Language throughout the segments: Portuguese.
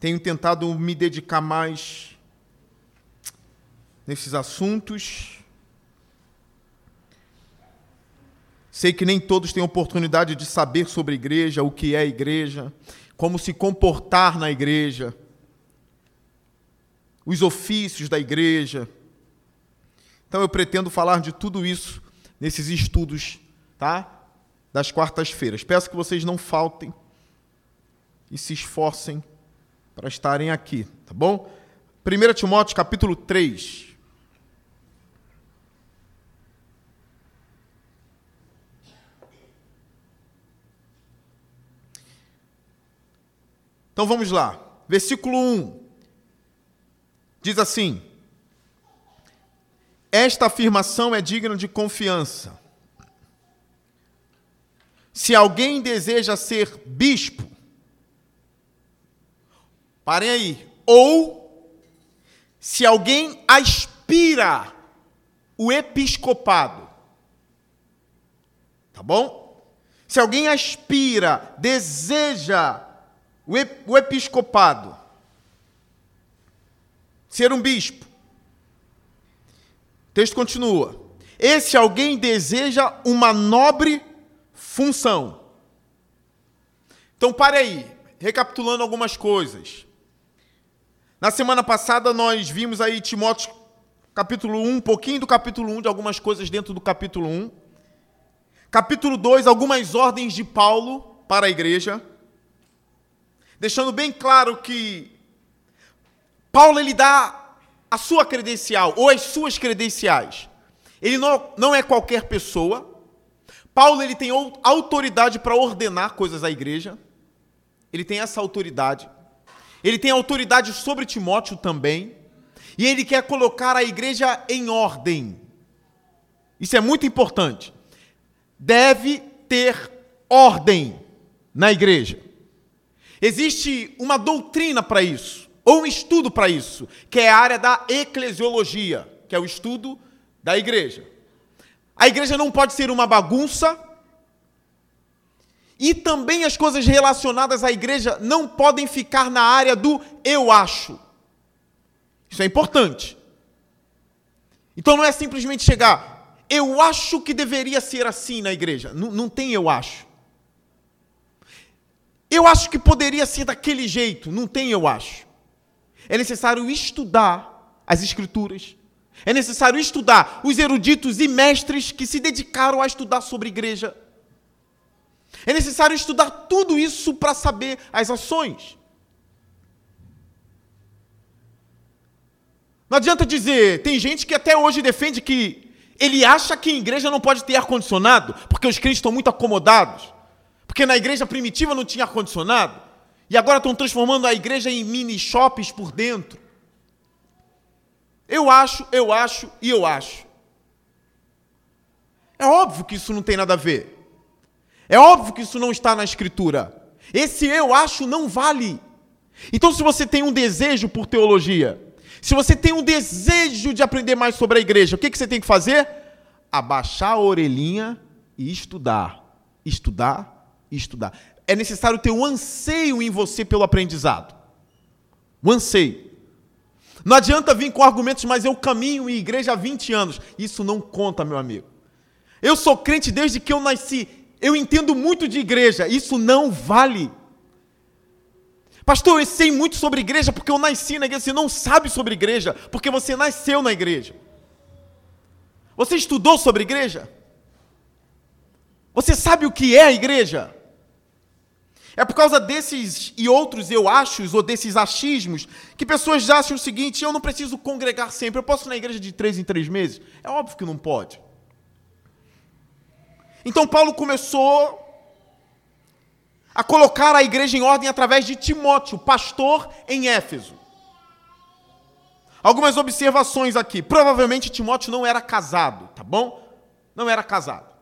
Tenho tentado me dedicar mais nesses assuntos. Sei que nem todos têm oportunidade de saber sobre igreja, o que é igreja, como se comportar na igreja, os ofícios da igreja. Então eu pretendo falar de tudo isso nesses estudos, tá? Das quartas-feiras. Peço que vocês não faltem e se esforcem para estarem aqui, tá bom? 1 Timóteo capítulo 3. Então vamos lá. Versículo 1. Diz assim: Esta afirmação é digna de confiança. Se alguém deseja ser bispo, parem aí, ou se alguém aspira o episcopado, tá bom? Se alguém aspira, deseja o episcopado, ser um bispo. O texto continua. Esse alguém deseja uma nobre função. Então, pare aí, recapitulando algumas coisas. Na semana passada nós vimos aí Timóteo capítulo 1, um pouquinho do capítulo 1, de algumas coisas dentro do capítulo 1. Capítulo 2, algumas ordens de Paulo para a igreja deixando bem claro que Paulo ele dá a sua credencial ou as suas credenciais. Ele não, não é qualquer pessoa. Paulo ele tem autoridade para ordenar coisas à igreja. Ele tem essa autoridade. Ele tem autoridade sobre Timóteo também. E ele quer colocar a igreja em ordem. Isso é muito importante. Deve ter ordem na igreja. Existe uma doutrina para isso, ou um estudo para isso, que é a área da eclesiologia, que é o estudo da igreja. A igreja não pode ser uma bagunça, e também as coisas relacionadas à igreja não podem ficar na área do eu acho. Isso é importante. Então não é simplesmente chegar, eu acho que deveria ser assim na igreja. Não, não tem eu acho. Eu acho que poderia ser daquele jeito. Não tem, eu acho. É necessário estudar as Escrituras. É necessário estudar os eruditos e mestres que se dedicaram a estudar sobre igreja. É necessário estudar tudo isso para saber as ações. Não adianta dizer, tem gente que até hoje defende que ele acha que a igreja não pode ter ar-condicionado, porque os crentes estão muito acomodados. Porque na igreja primitiva não tinha ar-condicionado. E agora estão transformando a igreja em mini shoppings por dentro. Eu acho, eu acho e eu acho. É óbvio que isso não tem nada a ver. É óbvio que isso não está na escritura. Esse eu acho não vale. Então, se você tem um desejo por teologia, se você tem um desejo de aprender mais sobre a igreja, o que, que você tem que fazer? Abaixar a orelhinha e estudar. Estudar estudar. É necessário ter um anseio em você pelo aprendizado. Um anseio. Não adianta vir com argumentos, mas eu caminho em igreja há 20 anos. Isso não conta, meu amigo. Eu sou crente desde que eu nasci. Eu entendo muito de igreja. Isso não vale. Pastor, eu sei muito sobre igreja porque eu nasci na igreja. Você não sabe sobre igreja porque você nasceu na igreja. Você estudou sobre igreja? Você sabe o que é a igreja? É por causa desses e outros eu achos ou desses achismos que pessoas acham o seguinte: eu não preciso congregar sempre, eu posso ir na igreja de três em três meses? É óbvio que não pode. Então Paulo começou a colocar a igreja em ordem através de Timóteo, pastor em Éfeso. Algumas observações aqui. Provavelmente Timóteo não era casado, tá bom? Não era casado.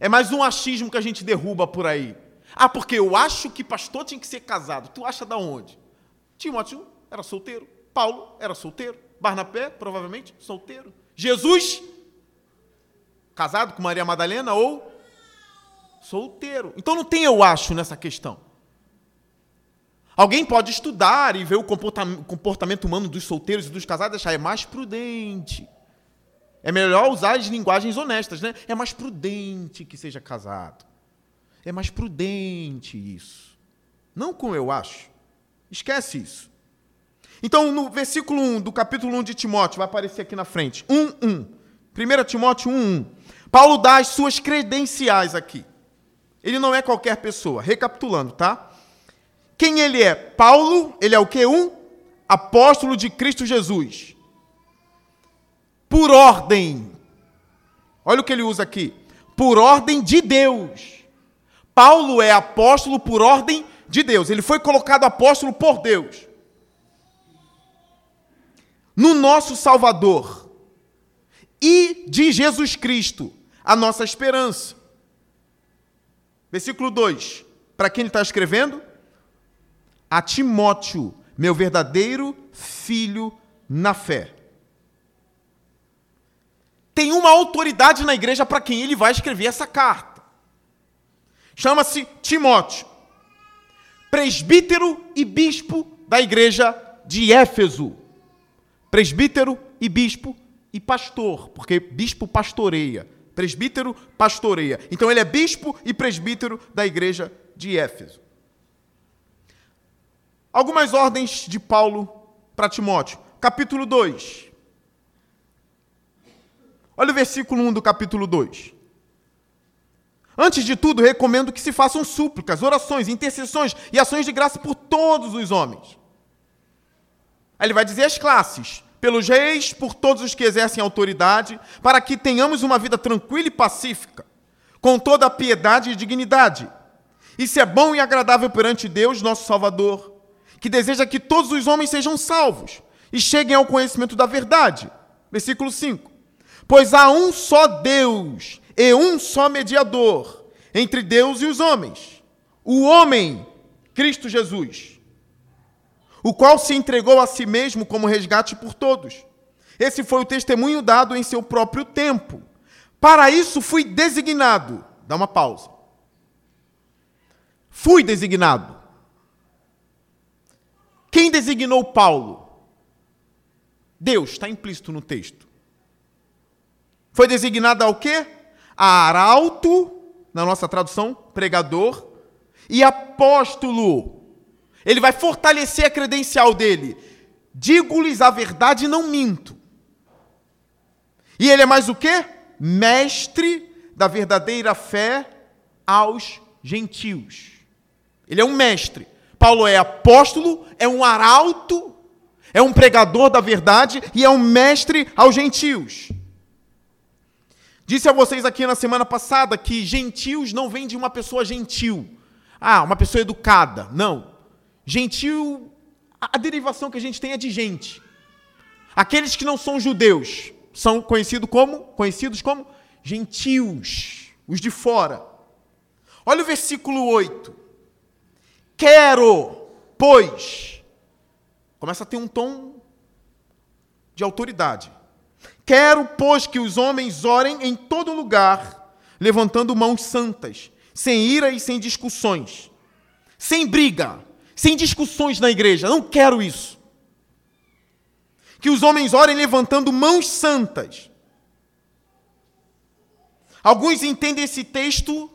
É mais um achismo que a gente derruba por aí. Ah, porque eu acho que pastor tinha que ser casado. Tu acha da onde? Timóteo era solteiro. Paulo era solteiro. Barnabé, provavelmente, solteiro. Jesus, casado com Maria Madalena ou solteiro. Então não tem eu acho nessa questão. Alguém pode estudar e ver o comportamento humano dos solteiros e dos casados e achar é mais prudente. É melhor usar as linguagens honestas, né? É mais prudente que seja casado. É mais prudente isso. Não como eu acho. Esquece isso. Então, no versículo 1 do capítulo 1 de Timóteo, vai aparecer aqui na frente. 1, 1. 1 Timóteo 1, 1. Paulo dá as suas credenciais aqui. Ele não é qualquer pessoa. Recapitulando, tá? Quem ele é? Paulo, ele é o que? Um apóstolo de Cristo Jesus. Por ordem. Olha o que ele usa aqui. Por ordem de Deus. Paulo é apóstolo por ordem de Deus. Ele foi colocado apóstolo por Deus. No nosso Salvador e de Jesus Cristo, a nossa esperança. Versículo 2. Para quem ele está escrevendo? a Timóteo, meu verdadeiro filho na fé. Tem uma autoridade na igreja para quem ele vai escrever essa carta. Chama-se Timóteo, presbítero e bispo da igreja de Éfeso. Presbítero e bispo e pastor, porque bispo pastoreia. Presbítero pastoreia. Então ele é bispo e presbítero da igreja de Éfeso. Algumas ordens de Paulo para Timóteo. Capítulo 2. Olha o versículo 1 do capítulo 2. Antes de tudo, recomendo que se façam súplicas, orações, intercessões e ações de graça por todos os homens. Aí ele vai dizer as classes: pelos reis, por todos os que exercem autoridade, para que tenhamos uma vida tranquila e pacífica, com toda a piedade e dignidade. Isso é bom e agradável perante Deus, nosso Salvador que deseja que todos os homens sejam salvos e cheguem ao conhecimento da verdade. Versículo 5. Pois há um só Deus e um só mediador entre Deus e os homens, o homem, Cristo Jesus, o qual se entregou a si mesmo como resgate por todos. Esse foi o testemunho dado em seu próprio tempo. Para isso fui designado. Dá uma pausa. Fui designado quem designou Paulo? Deus, está implícito no texto. Foi designado ao quê? A arauto, na nossa tradução, pregador, e apóstolo. Ele vai fortalecer a credencial dele. Digo-lhes a verdade e não minto. E ele é mais o quê? Mestre da verdadeira fé aos gentios. Ele é um mestre. Paulo é apóstolo, é um arauto, é um pregador da verdade e é um mestre aos gentios. Disse a vocês aqui na semana passada que gentios não vem de uma pessoa gentil. Ah, uma pessoa educada. Não. Gentil, a derivação que a gente tem é de gente. Aqueles que não são judeus são conhecidos como, conhecidos como gentios, os de fora. Olha o versículo 8. Quero, pois. Começa a ter um tom de autoridade. Quero, pois, que os homens orem em todo lugar, levantando mãos santas, sem ira e sem discussões, sem briga, sem discussões na igreja. Não quero isso. Que os homens orem levantando mãos santas. Alguns entendem esse texto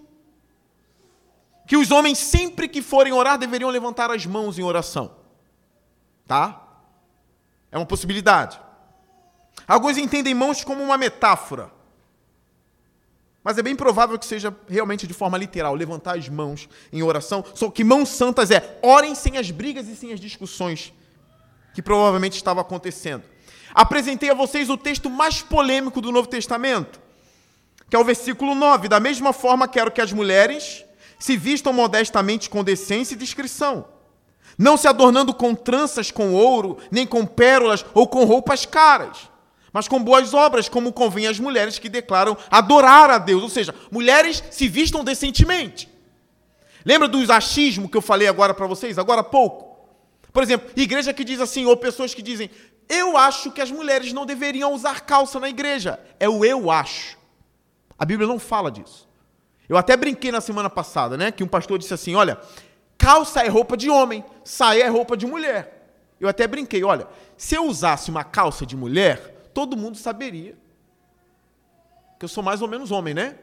que os homens, sempre que forem orar, deveriam levantar as mãos em oração. Tá? É uma possibilidade. Alguns entendem mãos como uma metáfora. Mas é bem provável que seja realmente de forma literal, levantar as mãos em oração. Só que mãos santas é orem sem as brigas e sem as discussões que provavelmente estavam acontecendo. Apresentei a vocês o texto mais polêmico do Novo Testamento, que é o versículo 9. Da mesma forma, quero que as mulheres se vistam modestamente com decência e discrição, não se adornando com tranças com ouro, nem com pérolas ou com roupas caras, mas com boas obras, como convém às mulheres que declaram adorar a Deus. Ou seja, mulheres se vistam decentemente. Lembra do achismo que eu falei agora para vocês, agora há pouco? Por exemplo, igreja que diz assim, ou pessoas que dizem, eu acho que as mulheres não deveriam usar calça na igreja. É o eu acho. A Bíblia não fala disso. Eu até brinquei na semana passada, né? Que um pastor disse assim: olha, Calça é roupa de homem, saia é roupa de mulher. Eu até brinquei, olha, se eu usasse uma calça de mulher, todo mundo saberia que eu sou mais ou menos homem, né?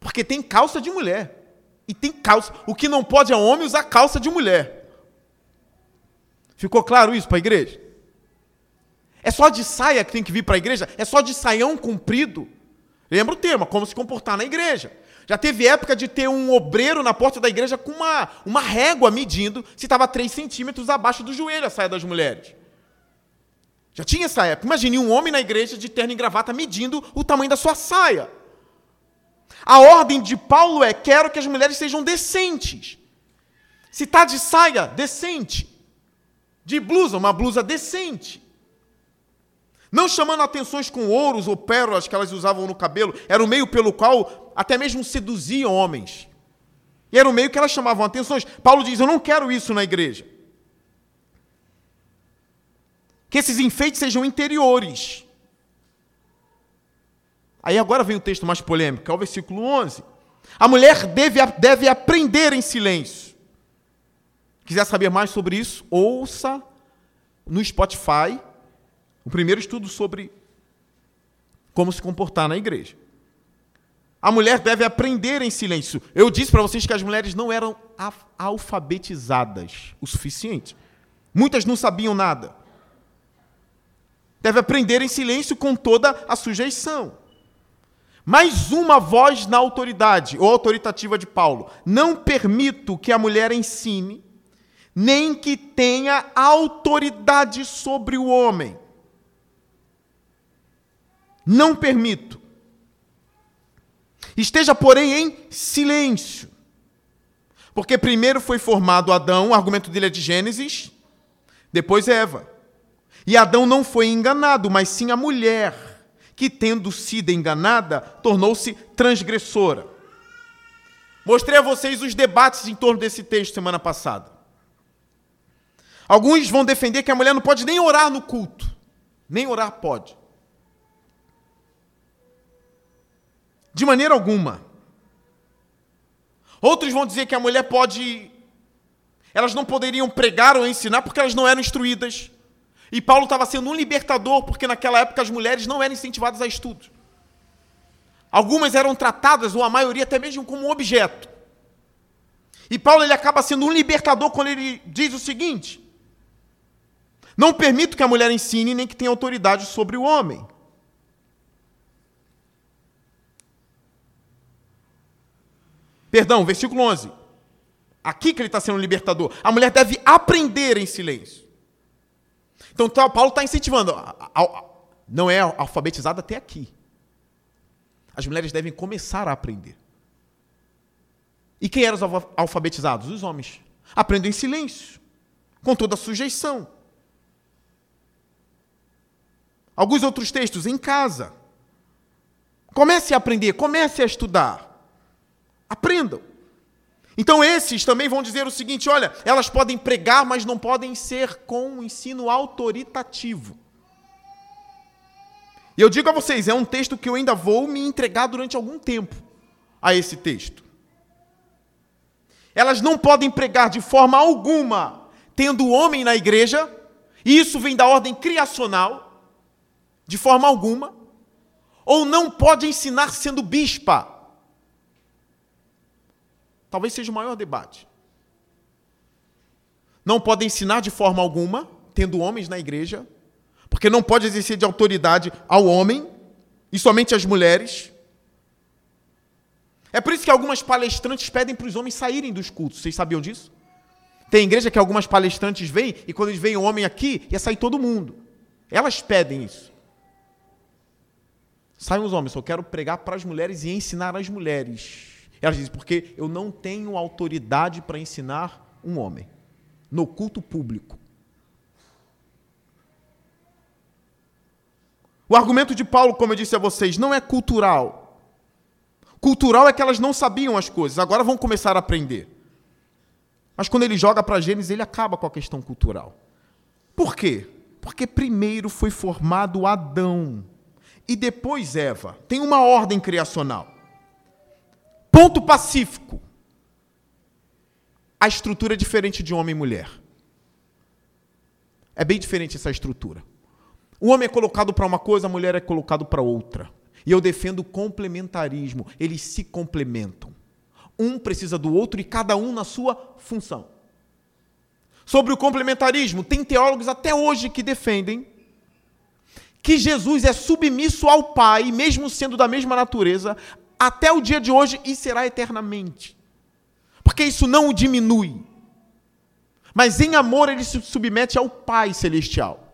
Porque tem calça de mulher. E tem calça. O que não pode é homem usar calça de mulher. Ficou claro isso para a igreja? É só de saia que tem que vir para a igreja? É só de saião comprido? Lembra o tema, como se comportar na igreja. Já teve época de ter um obreiro na porta da igreja com uma, uma régua medindo se estava 3 centímetros abaixo do joelho a saia das mulheres. Já tinha essa época. Imagine um homem na igreja de terno e gravata medindo o tamanho da sua saia. A ordem de Paulo é: quero que as mulheres sejam decentes. Se está de saia, decente. De blusa, uma blusa decente. Não chamando atenções com ouros ou pérolas que elas usavam no cabelo, era o meio pelo qual até mesmo seduziam homens. E era o meio que elas chamavam atenções. Paulo diz: Eu não quero isso na igreja. Que esses enfeites sejam interiores. Aí agora vem o texto mais polêmico, é o versículo 11. A mulher deve, deve aprender em silêncio. Quiser saber mais sobre isso, ouça no Spotify o primeiro estudo sobre como se comportar na igreja. A mulher deve aprender em silêncio. Eu disse para vocês que as mulheres não eram alfabetizadas o suficiente. Muitas não sabiam nada. Deve aprender em silêncio com toda a sujeição. Mais uma voz na autoridade, ou autoritativa de Paulo. Não permito que a mulher ensine, nem que tenha autoridade sobre o homem. Não permito. Esteja, porém, em silêncio. Porque primeiro foi formado Adão, o argumento dele é de Gênesis, depois Eva. E Adão não foi enganado, mas sim a mulher, que, tendo sido enganada, tornou-se transgressora. Mostrei a vocês os debates em torno desse texto semana passada. Alguns vão defender que a mulher não pode nem orar no culto. Nem orar pode. De maneira alguma. Outros vão dizer que a mulher pode. Elas não poderiam pregar ou ensinar porque elas não eram instruídas. E Paulo estava sendo um libertador porque naquela época as mulheres não eram incentivadas a estudo. Algumas eram tratadas, ou a maioria até mesmo, como objeto. E Paulo ele acaba sendo um libertador quando ele diz o seguinte: Não permito que a mulher ensine nem que tenha autoridade sobre o homem. Perdão, versículo 11. Aqui que ele está sendo um libertador. A mulher deve aprender em silêncio. Então, tá, Paulo está incentivando. Não é alfabetizada até aqui. As mulheres devem começar a aprender. E quem eram os alfabetizados? Os homens. Aprendem em silêncio, com toda a sujeição. Alguns outros textos, em casa. Comece a aprender, comece a estudar. Aprendam. Então, esses também vão dizer o seguinte: olha, elas podem pregar, mas não podem ser com um ensino autoritativo. E eu digo a vocês, é um texto que eu ainda vou me entregar durante algum tempo a esse texto. Elas não podem pregar de forma alguma, tendo homem na igreja, e isso vem da ordem criacional, de forma alguma, ou não pode ensinar sendo bispa. Talvez seja o maior debate. Não pode ensinar de forma alguma, tendo homens na igreja, porque não pode exercer de autoridade ao homem e somente às mulheres. É por isso que algumas palestrantes pedem para os homens saírem dos cultos. Vocês sabiam disso? Tem igreja que algumas palestrantes vêm e quando eles veem o homem aqui, ia sair todo mundo. Elas pedem isso. Saiam os homens, só quero pregar para as mulheres e ensinar as mulheres. Ela diz, porque eu não tenho autoridade para ensinar um homem no culto público. O argumento de Paulo, como eu disse a vocês, não é cultural. Cultural é que elas não sabiam as coisas, agora vão começar a aprender. Mas quando ele joga para Gênesis, ele acaba com a questão cultural. Por quê? Porque primeiro foi formado Adão e depois Eva. Tem uma ordem criacional. Ponto pacífico. a estrutura é diferente de homem e mulher. É bem diferente essa estrutura. O homem é colocado para uma coisa, a mulher é colocado para outra. E eu defendo o complementarismo. Eles se complementam. Um precisa do outro e cada um na sua função. Sobre o complementarismo, tem teólogos até hoje que defendem que Jesus é submisso ao Pai, mesmo sendo da mesma natureza, até o dia de hoje e será eternamente. Porque isso não o diminui. Mas em amor ele se submete ao Pai celestial.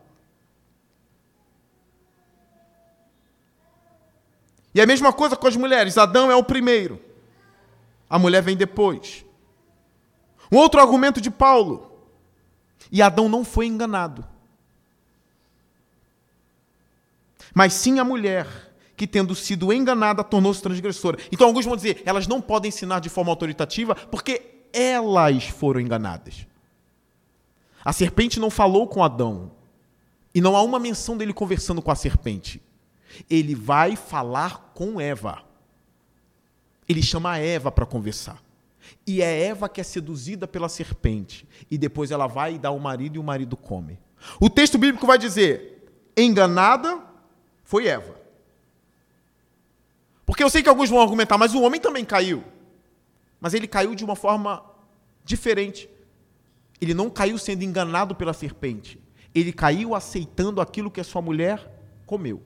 E a mesma coisa com as mulheres. Adão é o primeiro. A mulher vem depois. Um outro argumento de Paulo. E Adão não foi enganado. Mas sim a mulher, que tendo sido enganada, tornou-se transgressora. Então alguns vão dizer, elas não podem ensinar de forma autoritativa porque elas foram enganadas. A serpente não falou com Adão. E não há uma menção dele conversando com a serpente. Ele vai falar com Eva. Ele chama a Eva para conversar. E é Eva que é seduzida pela serpente. E depois ela vai e dá ao marido e o marido come. O texto bíblico vai dizer: enganada foi Eva. Porque eu sei que alguns vão argumentar, mas o homem também caiu. Mas ele caiu de uma forma diferente. Ele não caiu sendo enganado pela serpente. Ele caiu aceitando aquilo que a sua mulher comeu.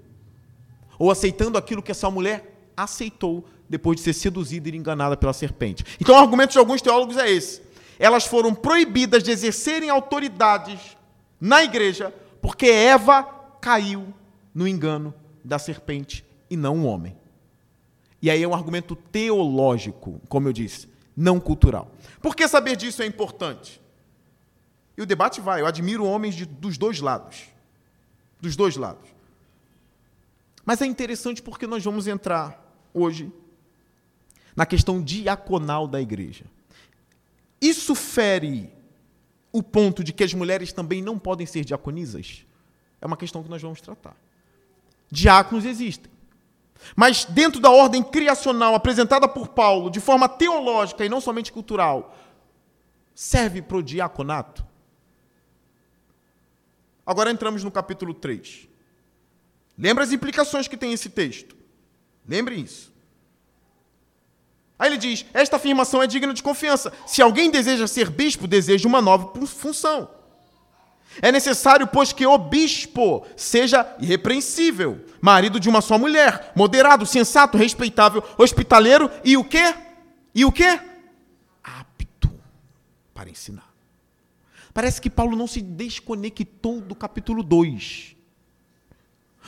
Ou aceitando aquilo que essa mulher aceitou depois de ser seduzida e enganada pela serpente. Então, o argumento de alguns teólogos é esse. Elas foram proibidas de exercerem autoridades na igreja porque Eva caiu no engano da serpente e não o homem. E aí é um argumento teológico, como eu disse, não cultural. Por que saber disso é importante? E o debate vai. Eu admiro homens de, dos dois lados. Dos dois lados. Mas é interessante porque nós vamos entrar hoje na questão diaconal da igreja. Isso fere o ponto de que as mulheres também não podem ser diaconisas? É uma questão que nós vamos tratar. Diáconos existem. Mas dentro da ordem criacional apresentada por Paulo, de forma teológica e não somente cultural, serve para o diaconato? Agora entramos no capítulo 3. Lembra as implicações que tem esse texto. Lembre isso. Aí ele diz: Esta afirmação é digna de confiança. Se alguém deseja ser bispo, deseja uma nova função. É necessário, pois, que o bispo seja irrepreensível, marido de uma só mulher, moderado, sensato, respeitável, hospitaleiro e o quê? E o quê? Apto para ensinar. Parece que Paulo não se desconectou do capítulo 2.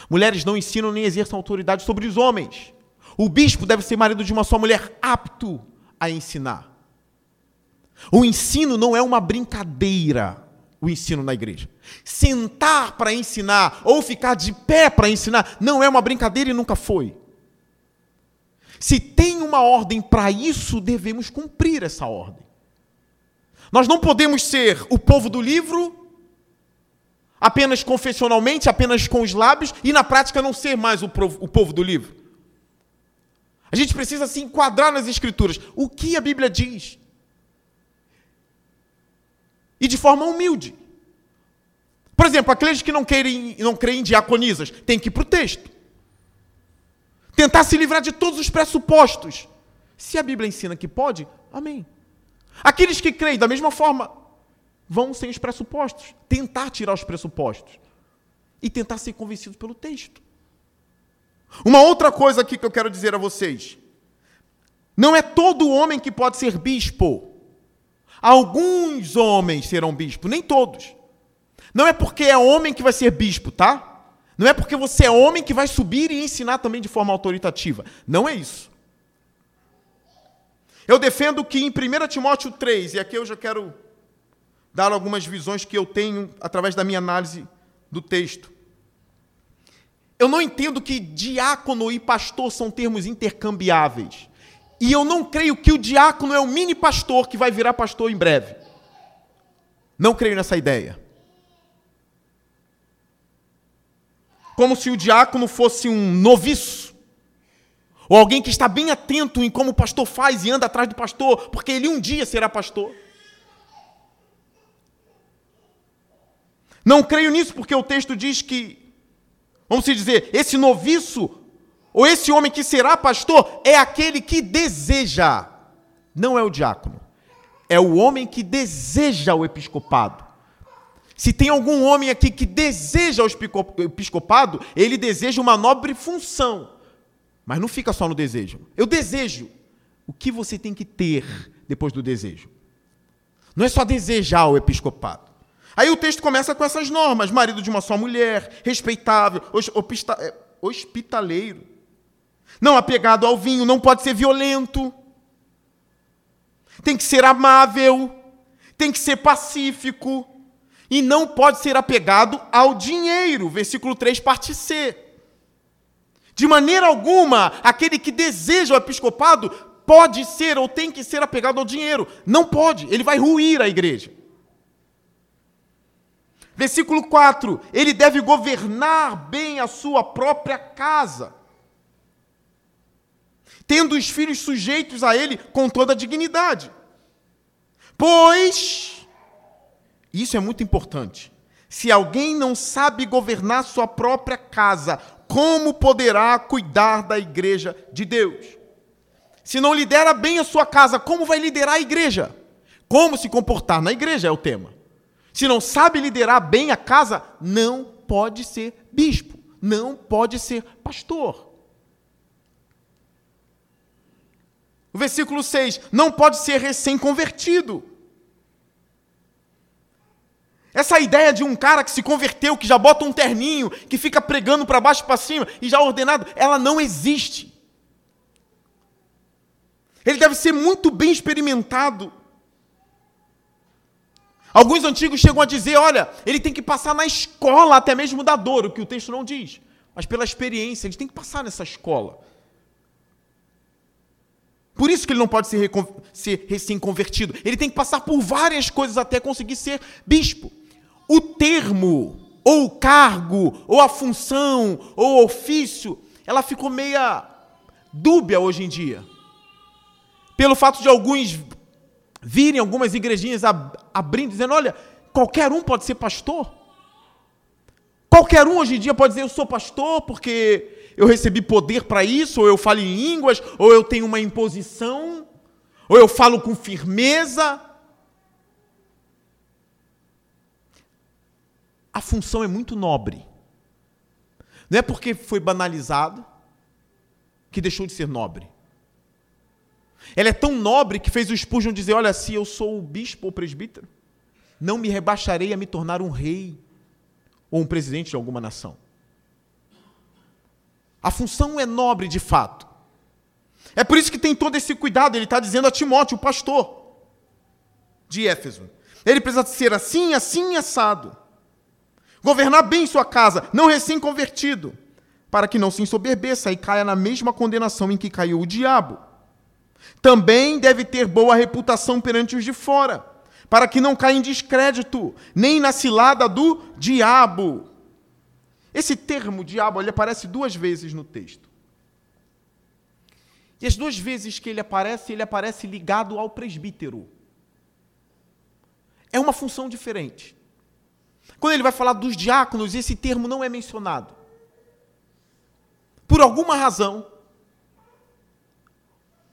Mulheres não ensinam nem exerçam autoridade sobre os homens. O bispo deve ser marido de uma só mulher, apto a ensinar. O ensino não é uma brincadeira, o ensino na igreja. Sentar para ensinar ou ficar de pé para ensinar não é uma brincadeira e nunca foi. Se tem uma ordem para isso, devemos cumprir essa ordem. Nós não podemos ser o povo do livro apenas confessionalmente, apenas com os lábios, e na prática não ser mais o povo do livro. A gente precisa se enquadrar nas Escrituras. O que a Bíblia diz? E de forma humilde. Por exemplo, aqueles que não, querem, não creem em diaconisas, têm que ir para o texto. Tentar se livrar de todos os pressupostos. Se a Bíblia ensina que pode, amém. Aqueles que creem da mesma forma vão sem os pressupostos, tentar tirar os pressupostos e tentar ser convencidos pelo texto. Uma outra coisa aqui que eu quero dizer a vocês: não é todo homem que pode ser bispo. Alguns homens serão bispo, nem todos. Não é porque é homem que vai ser bispo, tá? Não é porque você é homem que vai subir e ensinar também de forma autoritativa. Não é isso. Eu defendo que em 1 Timóteo 3, e aqui eu já quero dar algumas visões que eu tenho através da minha análise do texto. Eu não entendo que diácono e pastor são termos intercambiáveis. E eu não creio que o diácono é o mini pastor que vai virar pastor em breve. Não creio nessa ideia. Como se o diácono fosse um noviço, ou alguém que está bem atento em como o pastor faz e anda atrás do pastor, porque ele um dia será pastor. Não creio nisso porque o texto diz que, vamos dizer, esse noviço ou esse homem que será pastor, é aquele que deseja, não é o diácono, é o homem que deseja o episcopado. Se tem algum homem aqui que deseja o episcopado, ele deseja uma nobre função. Mas não fica só no desejo. Eu desejo. O que você tem que ter depois do desejo? Não é só desejar o episcopado. Aí o texto começa com essas normas: marido de uma só mulher, respeitável, é, hospitaleiro, não apegado ao vinho, não pode ser violento, tem que ser amável, tem que ser pacífico e não pode ser apegado ao dinheiro. Versículo 3, parte C. De maneira alguma, aquele que deseja o episcopado pode ser ou tem que ser apegado ao dinheiro. Não pode, ele vai ruir a igreja. Versículo 4: ele deve governar bem a sua própria casa, tendo os filhos sujeitos a ele com toda a dignidade. Pois, isso é muito importante, se alguém não sabe governar sua própria casa, como poderá cuidar da igreja de Deus? Se não lidera bem a sua casa, como vai liderar a igreja? Como se comportar na igreja é o tema. Se não sabe liderar bem a casa, não pode ser bispo, não pode ser pastor. O versículo 6: não pode ser recém-convertido. Essa ideia de um cara que se converteu, que já bota um terninho, que fica pregando para baixo e para cima e já ordenado, ela não existe. Ele deve ser muito bem experimentado. Alguns antigos chegam a dizer: olha, ele tem que passar na escola até mesmo da dor, o que o texto não diz, mas pela experiência, ele tem que passar nessa escola. Por isso que ele não pode ser, ser recém-convertido. Ele tem que passar por várias coisas até conseguir ser bispo. O termo, ou o cargo, ou a função, ou o ofício, ela ficou meia dúbia hoje em dia pelo fato de alguns virem algumas igrejinhas abrindo, dizendo: olha, qualquer um pode ser pastor. Qualquer um hoje em dia pode dizer: eu sou pastor porque eu recebi poder para isso, ou eu falo em línguas, ou eu tenho uma imposição, ou eu falo com firmeza. A função é muito nobre. Não é porque foi banalizado que deixou de ser nobre. Ela é tão nobre que fez o Spurgeon dizer: Olha, se eu sou o bispo ou presbítero, não me rebaixarei a me tornar um rei ou um presidente de alguma nação. A função é nobre de fato. É por isso que tem todo esse cuidado. Ele está dizendo a Timóteo, o pastor de Éfeso. Ele precisa ser assim, assim, assado. Governar bem sua casa, não recém-convertido, para que não se ensoberbeça e caia na mesma condenação em que caiu o diabo. Também deve ter boa reputação perante os de fora, para que não caia em descrédito, nem na cilada do diabo. Esse termo diabo ele aparece duas vezes no texto. E as duas vezes que ele aparece, ele aparece ligado ao presbítero. É uma função diferente. Quando ele vai falar dos diáconos, esse termo não é mencionado. Por alguma razão,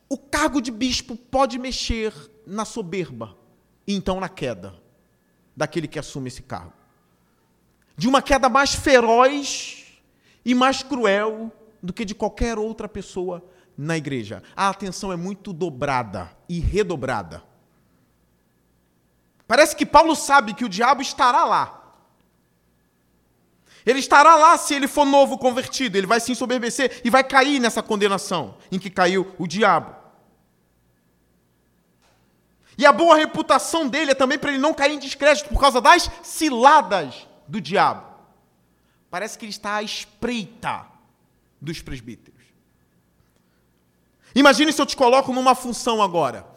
o cargo de bispo pode mexer na soberba e então na queda daquele que assume esse cargo. De uma queda mais feroz e mais cruel do que de qualquer outra pessoa na igreja. A atenção é muito dobrada e redobrada. Parece que Paulo sabe que o diabo estará lá. Ele estará lá se ele for novo convertido, ele vai se ensoberbecer e vai cair nessa condenação em que caiu o diabo. E a boa reputação dele é também para ele não cair em descrédito por causa das ciladas do diabo. Parece que ele está à espreita dos presbíteros. Imagine se eu te coloco numa função agora.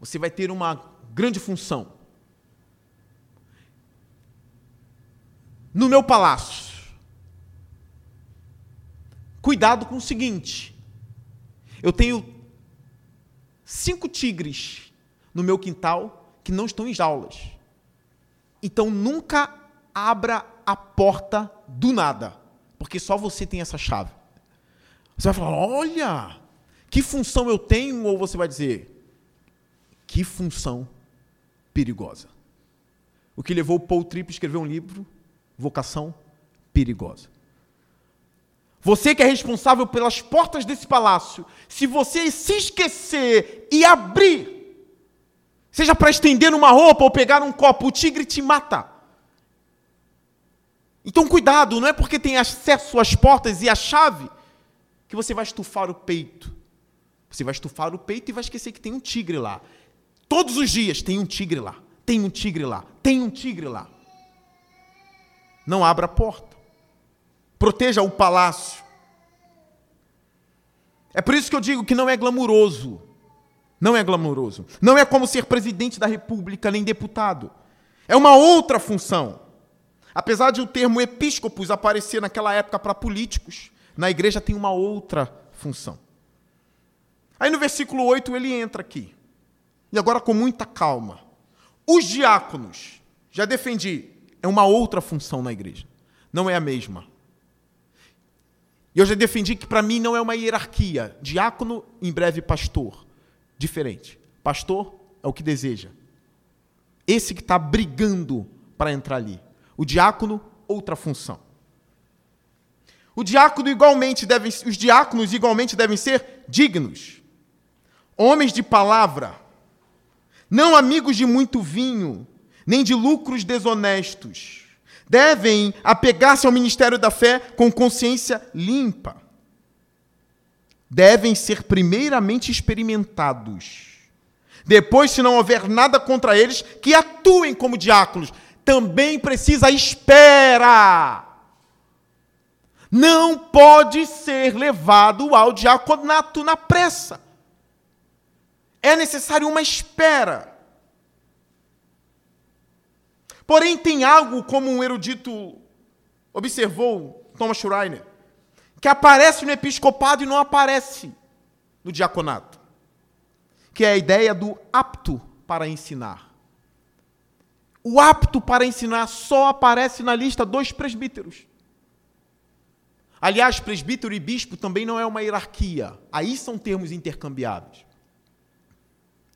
Você vai ter uma grande função. No meu palácio. Cuidado com o seguinte: eu tenho cinco tigres no meu quintal que não estão em jaulas. Então nunca abra a porta do nada, porque só você tem essa chave. Você vai falar: olha, que função eu tenho? Ou você vai dizer: que função perigosa. O que levou Paul Tripp a escrever um livro, Vocação Perigosa. Você que é responsável pelas portas desse palácio, se você se esquecer e abrir, seja para estender uma roupa ou pegar um copo, o tigre te mata. Então, cuidado, não é porque tem acesso às portas e a chave que você vai estufar o peito. Você vai estufar o peito e vai esquecer que tem um tigre lá. Todos os dias tem um tigre lá, tem um tigre lá, tem um tigre lá. Não abra a porta proteja o palácio. É por isso que eu digo que não é glamuroso. Não é glamuroso. Não é como ser presidente da república nem deputado. É uma outra função. Apesar de o termo episcopos aparecer naquela época para políticos, na igreja tem uma outra função. Aí no versículo 8 ele entra aqui. E agora com muita calma. Os diáconos, já defendi, é uma outra função na igreja. Não é a mesma. E eu já defendi que para mim não é uma hierarquia. Diácono, em breve pastor. Diferente. Pastor é o que deseja. Esse que está brigando para entrar ali. O diácono, outra função. O diácono igualmente deve, os diáconos igualmente devem ser dignos, homens de palavra, não amigos de muito vinho, nem de lucros desonestos devem apegar-se ao ministério da fé com consciência limpa. Devem ser primeiramente experimentados. Depois, se não houver nada contra eles, que atuem como diáconos. Também precisa espera. Não pode ser levado ao diaconato na pressa. É necessário uma espera. Porém, tem algo, como um erudito observou, Thomas Schreiner, que aparece no episcopado e não aparece no diaconato, que é a ideia do apto para ensinar. O apto para ensinar só aparece na lista dos presbíteros. Aliás, presbítero e bispo também não é uma hierarquia. Aí são termos intercambiáveis.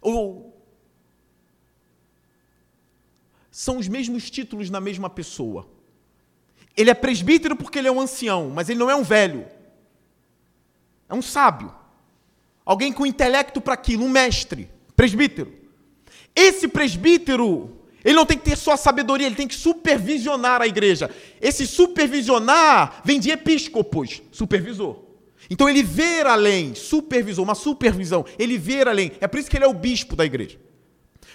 Ou são os mesmos títulos na mesma pessoa. Ele é presbítero porque ele é um ancião, mas ele não é um velho. É um sábio. Alguém com intelecto para aquilo, um mestre, presbítero. Esse presbítero, ele não tem que ter só sabedoria, ele tem que supervisionar a igreja. Esse supervisionar vem de episcopos, supervisor. Então ele vê além, supervisor, uma supervisão, ele vê além. É por isso que ele é o bispo da igreja.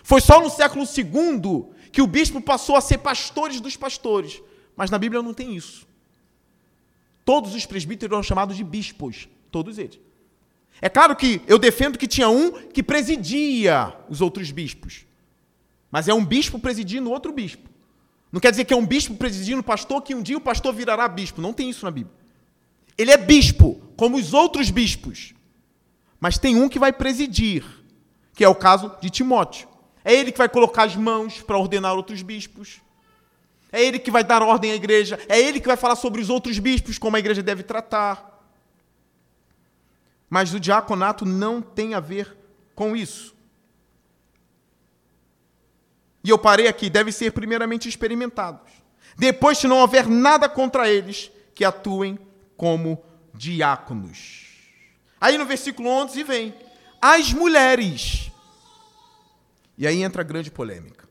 Foi só no século II que o bispo passou a ser pastores dos pastores. Mas na Bíblia não tem isso. Todos os presbíteros eram chamados de bispos, todos eles. É claro que eu defendo que tinha um que presidia os outros bispos. Mas é um bispo presidindo outro bispo. Não quer dizer que é um bispo presidindo o pastor, que um dia o pastor virará bispo. Não tem isso na Bíblia. Ele é bispo, como os outros bispos. Mas tem um que vai presidir, que é o caso de Timóteo. É ele que vai colocar as mãos para ordenar outros bispos. É ele que vai dar ordem à igreja. É ele que vai falar sobre os outros bispos, como a igreja deve tratar. Mas o diaconato não tem a ver com isso. E eu parei aqui, deve ser primeiramente experimentados. Depois, se não houver nada contra eles, que atuem como diáconos. Aí no versículo 11 vem: as mulheres e aí entra a grande polêmica.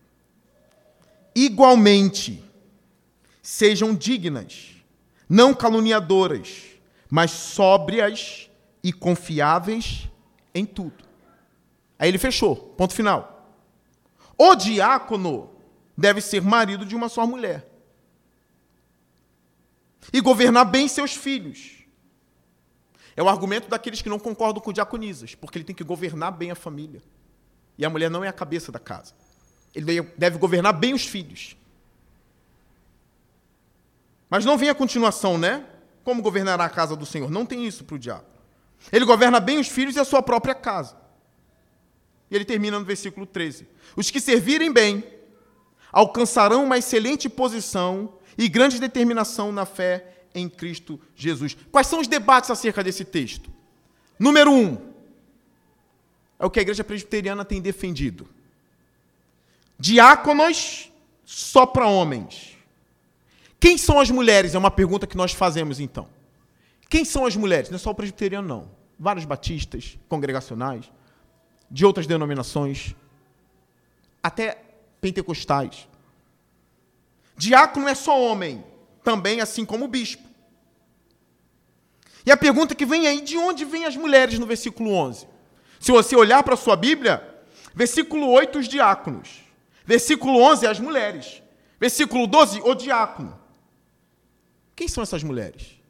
Igualmente, sejam dignas, não caluniadoras, mas sóbrias e confiáveis em tudo. Aí ele fechou, ponto final. O diácono deve ser marido de uma só mulher. E governar bem seus filhos. É o argumento daqueles que não concordam com diaconisas, porque ele tem que governar bem a família. E a mulher não é a cabeça da casa. Ele deve governar bem os filhos. Mas não vem a continuação, né? Como governará a casa do Senhor? Não tem isso para o diabo. Ele governa bem os filhos e a sua própria casa. E ele termina no versículo 13: Os que servirem bem, alcançarão uma excelente posição e grande determinação na fé em Cristo Jesus. Quais são os debates acerca desse texto? Número um, é o que a igreja presbiteriana tem defendido. Diáconos só para homens. Quem são as mulheres? É uma pergunta que nós fazemos então. Quem são as mulheres? Não é só o presbiteriano, não. Vários batistas, congregacionais, de outras denominações, até pentecostais. Diácono é só homem, também assim como o bispo. E a pergunta que vem aí, de onde vêm as mulheres no versículo 11? Se você olhar para a sua Bíblia, versículo 8, os diáconos. Versículo 11, as mulheres. Versículo 12, o diácono. Quem são essas mulheres?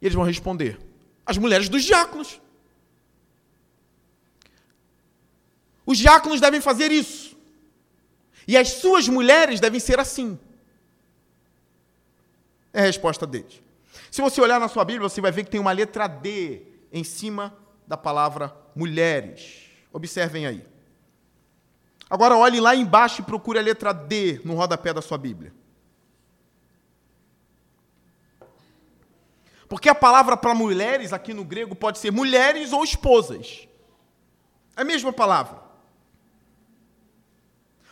E eles vão responder: as mulheres dos diáconos. Os diáconos devem fazer isso. E as suas mulheres devem ser assim. É a resposta deles. Se você olhar na sua Bíblia, você vai ver que tem uma letra D em cima da palavra mulheres. Observem aí. Agora olhe lá embaixo e procure a letra D no rodapé da sua Bíblia. Porque a palavra para mulheres aqui no grego pode ser mulheres ou esposas. É a mesma palavra.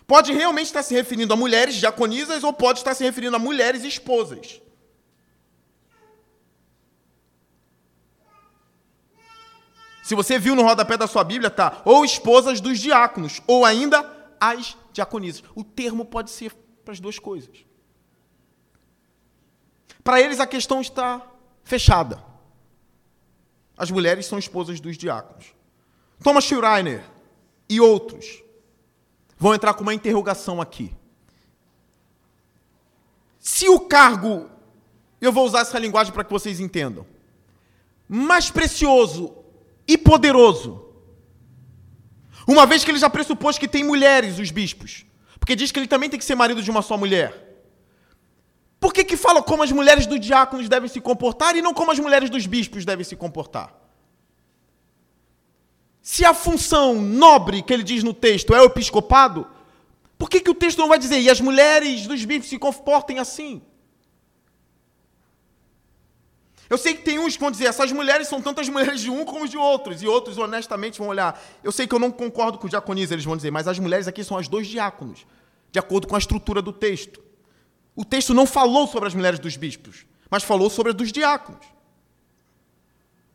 Pode realmente estar se referindo a mulheres diaconisas ou pode estar se referindo a mulheres esposas. Se você viu no rodapé da sua Bíblia, tá ou esposas dos diáconos, ou ainda as diaconisas. O termo pode ser para as duas coisas. Para eles a questão está fechada. As mulheres são esposas dos diáconos. Thomas Schreiner e outros vão entrar com uma interrogação aqui. Se o cargo, eu vou usar essa linguagem para que vocês entendam, mais precioso e poderoso, uma vez que ele já pressupôs que tem mulheres, os bispos, porque diz que ele também tem que ser marido de uma só mulher. Por que, que fala como as mulheres dos diáconos devem se comportar e não como as mulheres dos bispos devem se comportar? Se a função nobre que ele diz no texto é o episcopado, por que, que o texto não vai dizer e as mulheres dos bispos se comportem assim? Eu sei que tem uns que vão dizer, essas mulheres são tantas mulheres de um como de outros, e outros honestamente vão olhar. Eu sei que eu não concordo com o diaconismo, eles vão dizer, mas as mulheres aqui são as dois diáconos, de acordo com a estrutura do texto. O texto não falou sobre as mulheres dos bispos, mas falou sobre as dos diáconos.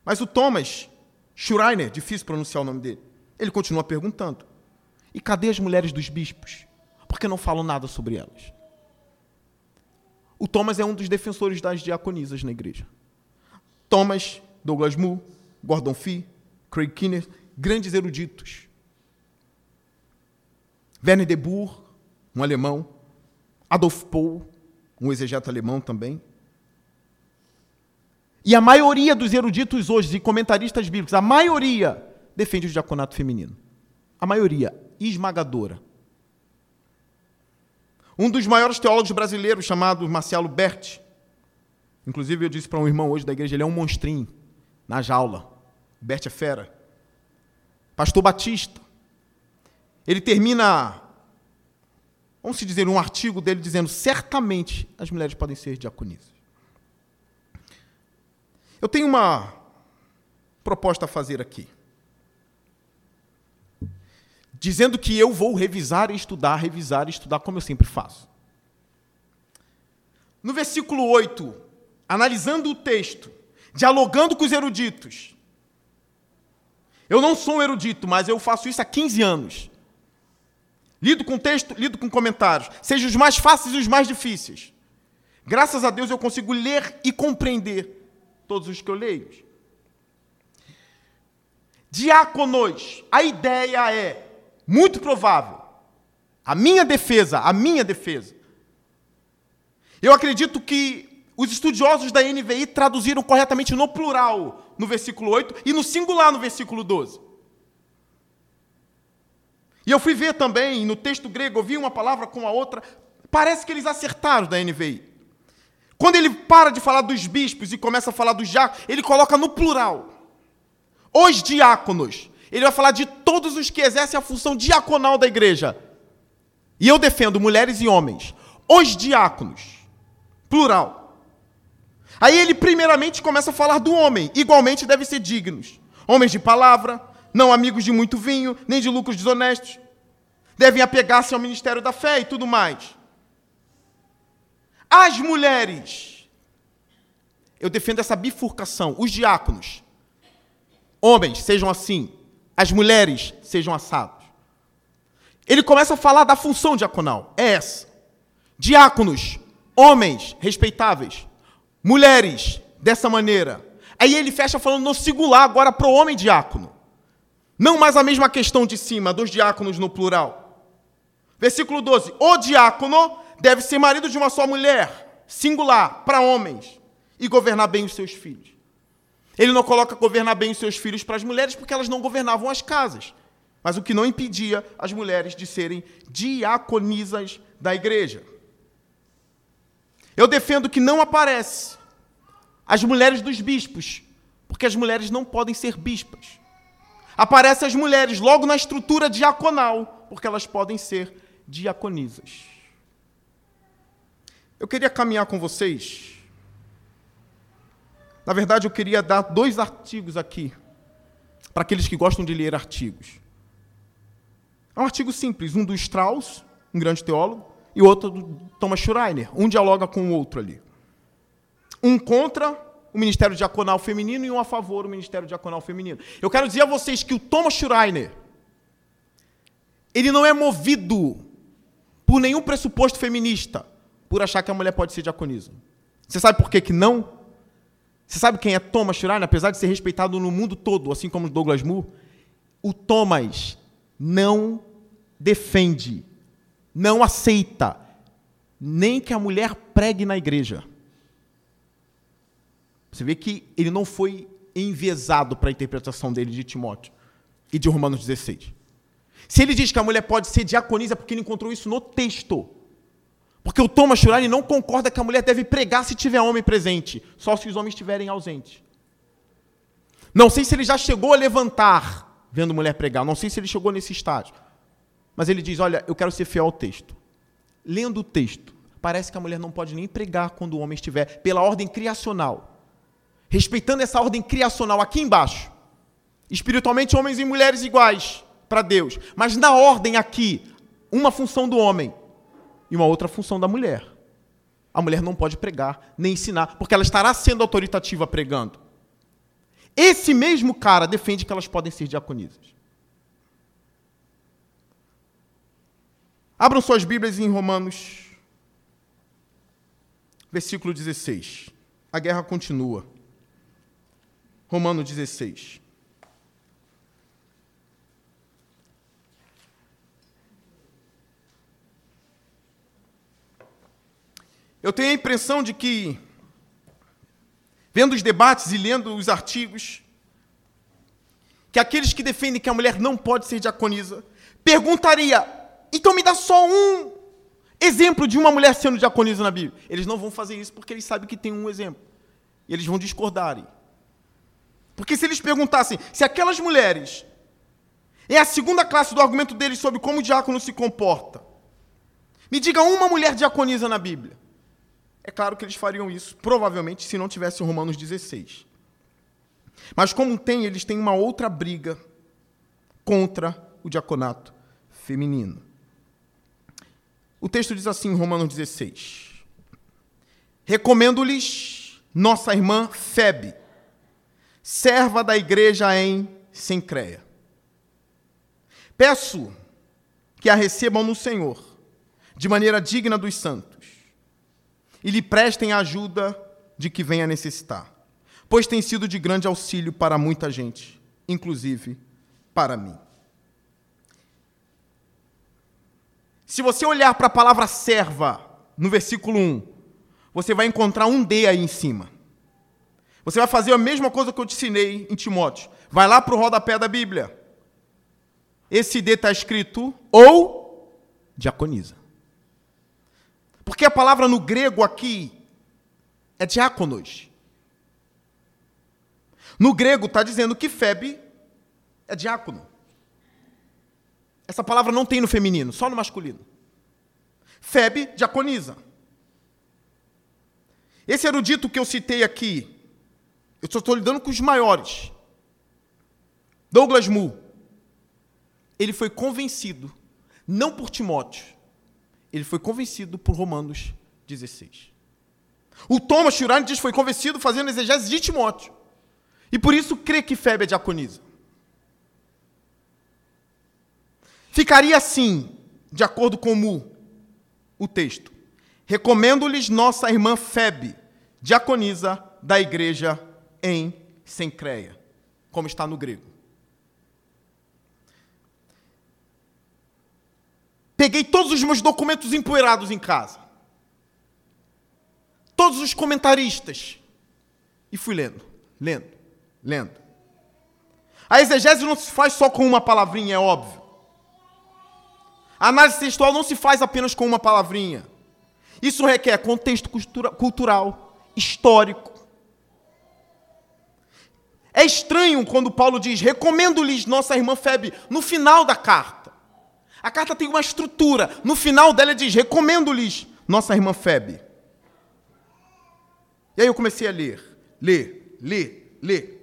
Mas o Thomas Schreiner, difícil pronunciar o nome dele, ele continua perguntando: e cadê as mulheres dos bispos? Por que não falam nada sobre elas? O Thomas é um dos defensores das diaconisas na igreja. Thomas, Douglas Moo, Gordon Fee, Craig Kinner, grandes eruditos. Werner de Boer, um alemão, Adolf Pohl, um exegeta alemão também. E a maioria dos eruditos hoje e comentaristas bíblicos, a maioria defende o diaconato feminino. A maioria esmagadora. Um dos maiores teólogos brasileiros, chamado Marcelo Berti, inclusive eu disse para um irmão hoje da igreja, ele é um monstrinho na jaula. Berti é fera. Pastor Batista. Ele termina vamos se dizer, um artigo dele dizendo: certamente as mulheres podem ser diaconisas. Eu tenho uma proposta a fazer aqui. Dizendo que eu vou revisar e estudar, revisar e estudar, como eu sempre faço. No versículo 8, analisando o texto, dialogando com os eruditos. Eu não sou um erudito, mas eu faço isso há 15 anos. Lido com texto, lido com comentários, seja os mais fáceis e os mais difíceis. Graças a Deus eu consigo ler e compreender todos os que eu leio. Diáconos, a ideia é, muito provável, a minha defesa, a minha defesa. Eu acredito que os estudiosos da NVI traduziram corretamente no plural no versículo 8 e no singular no versículo 12. E eu fui ver também, no texto grego, eu vi uma palavra com a outra, parece que eles acertaram da NVI. Quando ele para de falar dos bispos e começa a falar dos diáconos, ele coloca no plural. Os diáconos. Ele vai falar de todos os que exercem a função diaconal da igreja. E eu defendo mulheres e homens. Os diáconos, plural. Aí ele primeiramente começa a falar do homem, igualmente devem ser dignos. Homens de palavra, não amigos de muito vinho, nem de lucros desonestos. Devem apegar-se ao ministério da fé e tudo mais. As mulheres, eu defendo essa bifurcação. Os diáconos, homens, sejam assim. As mulheres, sejam assados. Ele começa a falar da função diaconal. É essa. Diáconos, homens respeitáveis. Mulheres, dessa maneira. Aí ele fecha falando no singular agora para o homem diácono. Não mais a mesma questão de cima, dos diáconos no plural. Versículo 12: O diácono deve ser marido de uma só mulher, singular, para homens, e governar bem os seus filhos. Ele não coloca governar bem os seus filhos para as mulheres porque elas não governavam as casas. Mas o que não impedia as mulheres de serem diaconisas da igreja. Eu defendo que não aparece as mulheres dos bispos, porque as mulheres não podem ser bispas aparecem as mulheres logo na estrutura diaconal, porque elas podem ser diaconisas. Eu queria caminhar com vocês. Na verdade, eu queria dar dois artigos aqui, para aqueles que gostam de ler artigos. É um artigo simples, um do Strauss, um grande teólogo, e outro do Thomas Schreiner. Um dialoga com o outro ali. Um contra o Ministério Diaconal Feminino e um a favor do Ministério Diaconal Feminino. Eu quero dizer a vocês que o Thomas Schreiner, ele não é movido por nenhum pressuposto feminista, por achar que a mulher pode ser diaconisa. Você sabe por que, que não? Você sabe quem é Thomas Schreiner, apesar de ser respeitado no mundo todo, assim como Douglas Moore? O Thomas não defende, não aceita nem que a mulher pregue na igreja. Você vê que ele não foi enviesado para a interpretação dele de Timóteo e de Romanos 16. Se ele diz que a mulher pode ser diaconisa, é porque ele encontrou isso no texto. Porque o Thomas Schreiner não concorda que a mulher deve pregar se tiver homem presente, só se os homens estiverem ausentes. Não sei se ele já chegou a levantar vendo mulher pregar, não sei se ele chegou nesse estágio. Mas ele diz: Olha, eu quero ser fiel ao texto. Lendo o texto, parece que a mulher não pode nem pregar quando o homem estiver, pela ordem criacional respeitando essa ordem criacional aqui embaixo. Espiritualmente, homens e mulheres iguais para Deus. Mas na ordem aqui, uma função do homem e uma outra função da mulher. A mulher não pode pregar nem ensinar, porque ela estará sendo autoritativa pregando. Esse mesmo cara defende que elas podem ser diaconisas. Abram suas Bíblias em Romanos, versículo 16. A guerra continua. Romano 16. Eu tenho a impressão de que, vendo os debates e lendo os artigos, que aqueles que defendem que a mulher não pode ser diaconisa, perguntaria: então me dá só um exemplo de uma mulher sendo diaconisa na Bíblia. Eles não vão fazer isso porque eles sabem que tem um exemplo. E eles vão discordarem. Porque se eles perguntassem se aquelas mulheres é a segunda classe do argumento deles sobre como o diácono se comporta, me diga uma mulher diaconisa na Bíblia. É claro que eles fariam isso, provavelmente, se não tivesse Romanos 16. Mas como tem, eles têm uma outra briga contra o diaconato feminino. O texto diz assim em Romanos 16: Recomendo-lhes nossa irmã Febe, serva da igreja em Sincreia. Peço que a recebam no Senhor, de maneira digna dos santos, e lhe prestem a ajuda de que venha necessitar, pois tem sido de grande auxílio para muita gente, inclusive para mim. Se você olhar para a palavra serva no versículo 1, você vai encontrar um D aí em cima. Você vai fazer a mesma coisa que eu te ensinei em Timóteo. Vai lá para o rodapé da Bíblia. Esse D está escrito ou diaconisa. Porque a palavra no grego aqui é diáconos. No grego está dizendo que Febe é diácono. Essa palavra não tem no feminino, só no masculino. Febe diaconiza. Esse erudito que eu citei aqui, eu só estou lidando com os maiores. Douglas Moo. Ele foi convencido, não por Timóteo, ele foi convencido por Romanos 16. O Thomas Urianides foi convencido fazendo exegese de Timóteo. E por isso crê que Febe é diaconisa. Ficaria assim, de acordo com Mu, o texto. Recomendo-lhes nossa irmã Febe, diaconisa da igreja em Sencreia, como está no grego. Peguei todos os meus documentos empoeirados em casa. Todos os comentaristas. E fui lendo, lendo, lendo. A exegese não se faz só com uma palavrinha, é óbvio. A análise textual não se faz apenas com uma palavrinha. Isso requer contexto cultural, histórico. É estranho quando Paulo diz: recomendo-lhes nossa irmã Febe, no final da carta. A carta tem uma estrutura. No final dela diz: recomendo-lhes nossa irmã Febe. E aí eu comecei a ler, ler, ler, ler.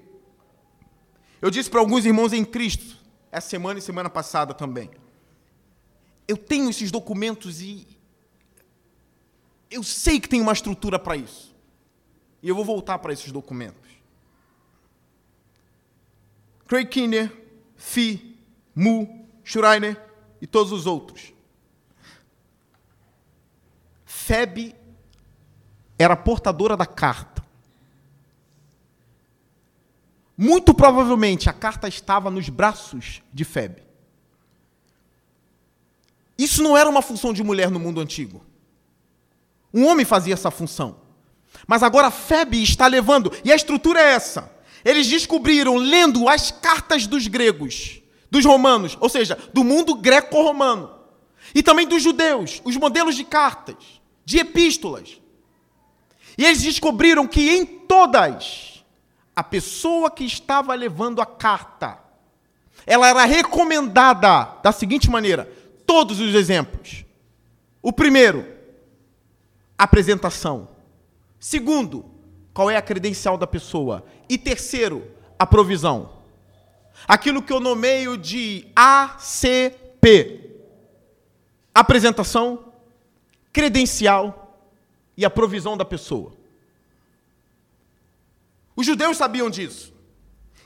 Eu disse para alguns irmãos em Cristo, essa semana e semana passada também. Eu tenho esses documentos e eu sei que tem uma estrutura para isso. E eu vou voltar para esses documentos. Craig Kinner, Fi, Mu, Schreiner, e todos os outros. Febe era portadora da carta. Muito provavelmente a carta estava nos braços de Febe. Isso não era uma função de mulher no mundo antigo. Um homem fazia essa função. Mas agora Febe está levando, e a estrutura é essa. Eles descobriram, lendo as cartas dos gregos, dos romanos, ou seja, do mundo greco-romano. E também dos judeus, os modelos de cartas, de epístolas. E eles descobriram que em todas, a pessoa que estava levando a carta, ela era recomendada da seguinte maneira: todos os exemplos. O primeiro, apresentação. Segundo, qual é a credencial da pessoa? E terceiro, a provisão aquilo que eu nomeio de ACP: apresentação, credencial e a provisão da pessoa. Os judeus sabiam disso.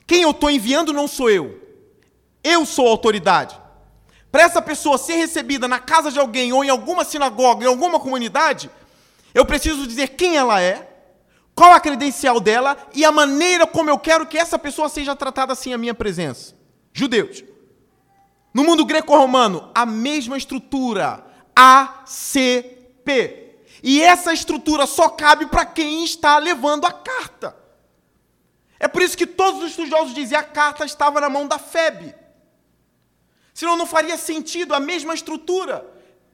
Quem eu estou enviando não sou eu. Eu sou a autoridade. Para essa pessoa ser recebida na casa de alguém ou em alguma sinagoga, em alguma comunidade, eu preciso dizer quem ela é, qual a credencial dela e a maneira como eu quero que essa pessoa seja tratada assim à minha presença. Judeus. No mundo greco-romano, a mesma estrutura, ACP. E essa estrutura só cabe para quem está levando a carta. É por isso que todos os estudiosos dizem que a carta estava na mão da FEB. Senão não faria sentido a mesma estrutura.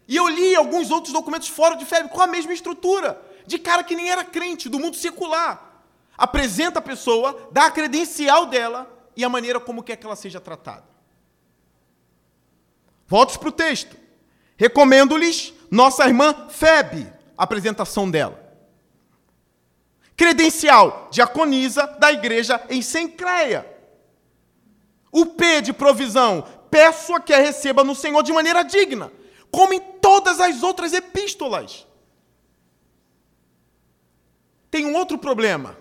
E eu li alguns outros documentos fora de FEB com a mesma estrutura de cara que nem era crente, do mundo secular. Apresenta a pessoa, dá a credencial dela e a maneira como quer que ela seja tratada. Volte para o texto. Recomendo-lhes nossa irmã Febe, a apresentação dela. Credencial, diaconisa da igreja em Sencreia. O P de provisão, peço a que a receba no Senhor de maneira digna, como em todas as outras epístolas. Tem um outro problema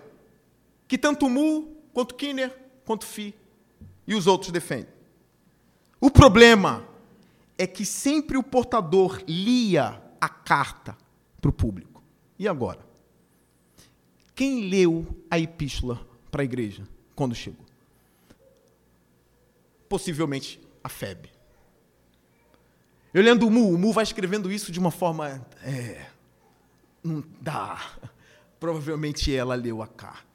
que tanto Mu, quanto Kinner, quanto Fi e os outros defendem. O problema é que sempre o portador lia a carta para o público. E agora? Quem leu a epístola para a igreja quando chegou? Possivelmente a Febe. Eu lendo o Mu, o Mu vai escrevendo isso de uma forma. É, não dá. Provavelmente ela leu a carta.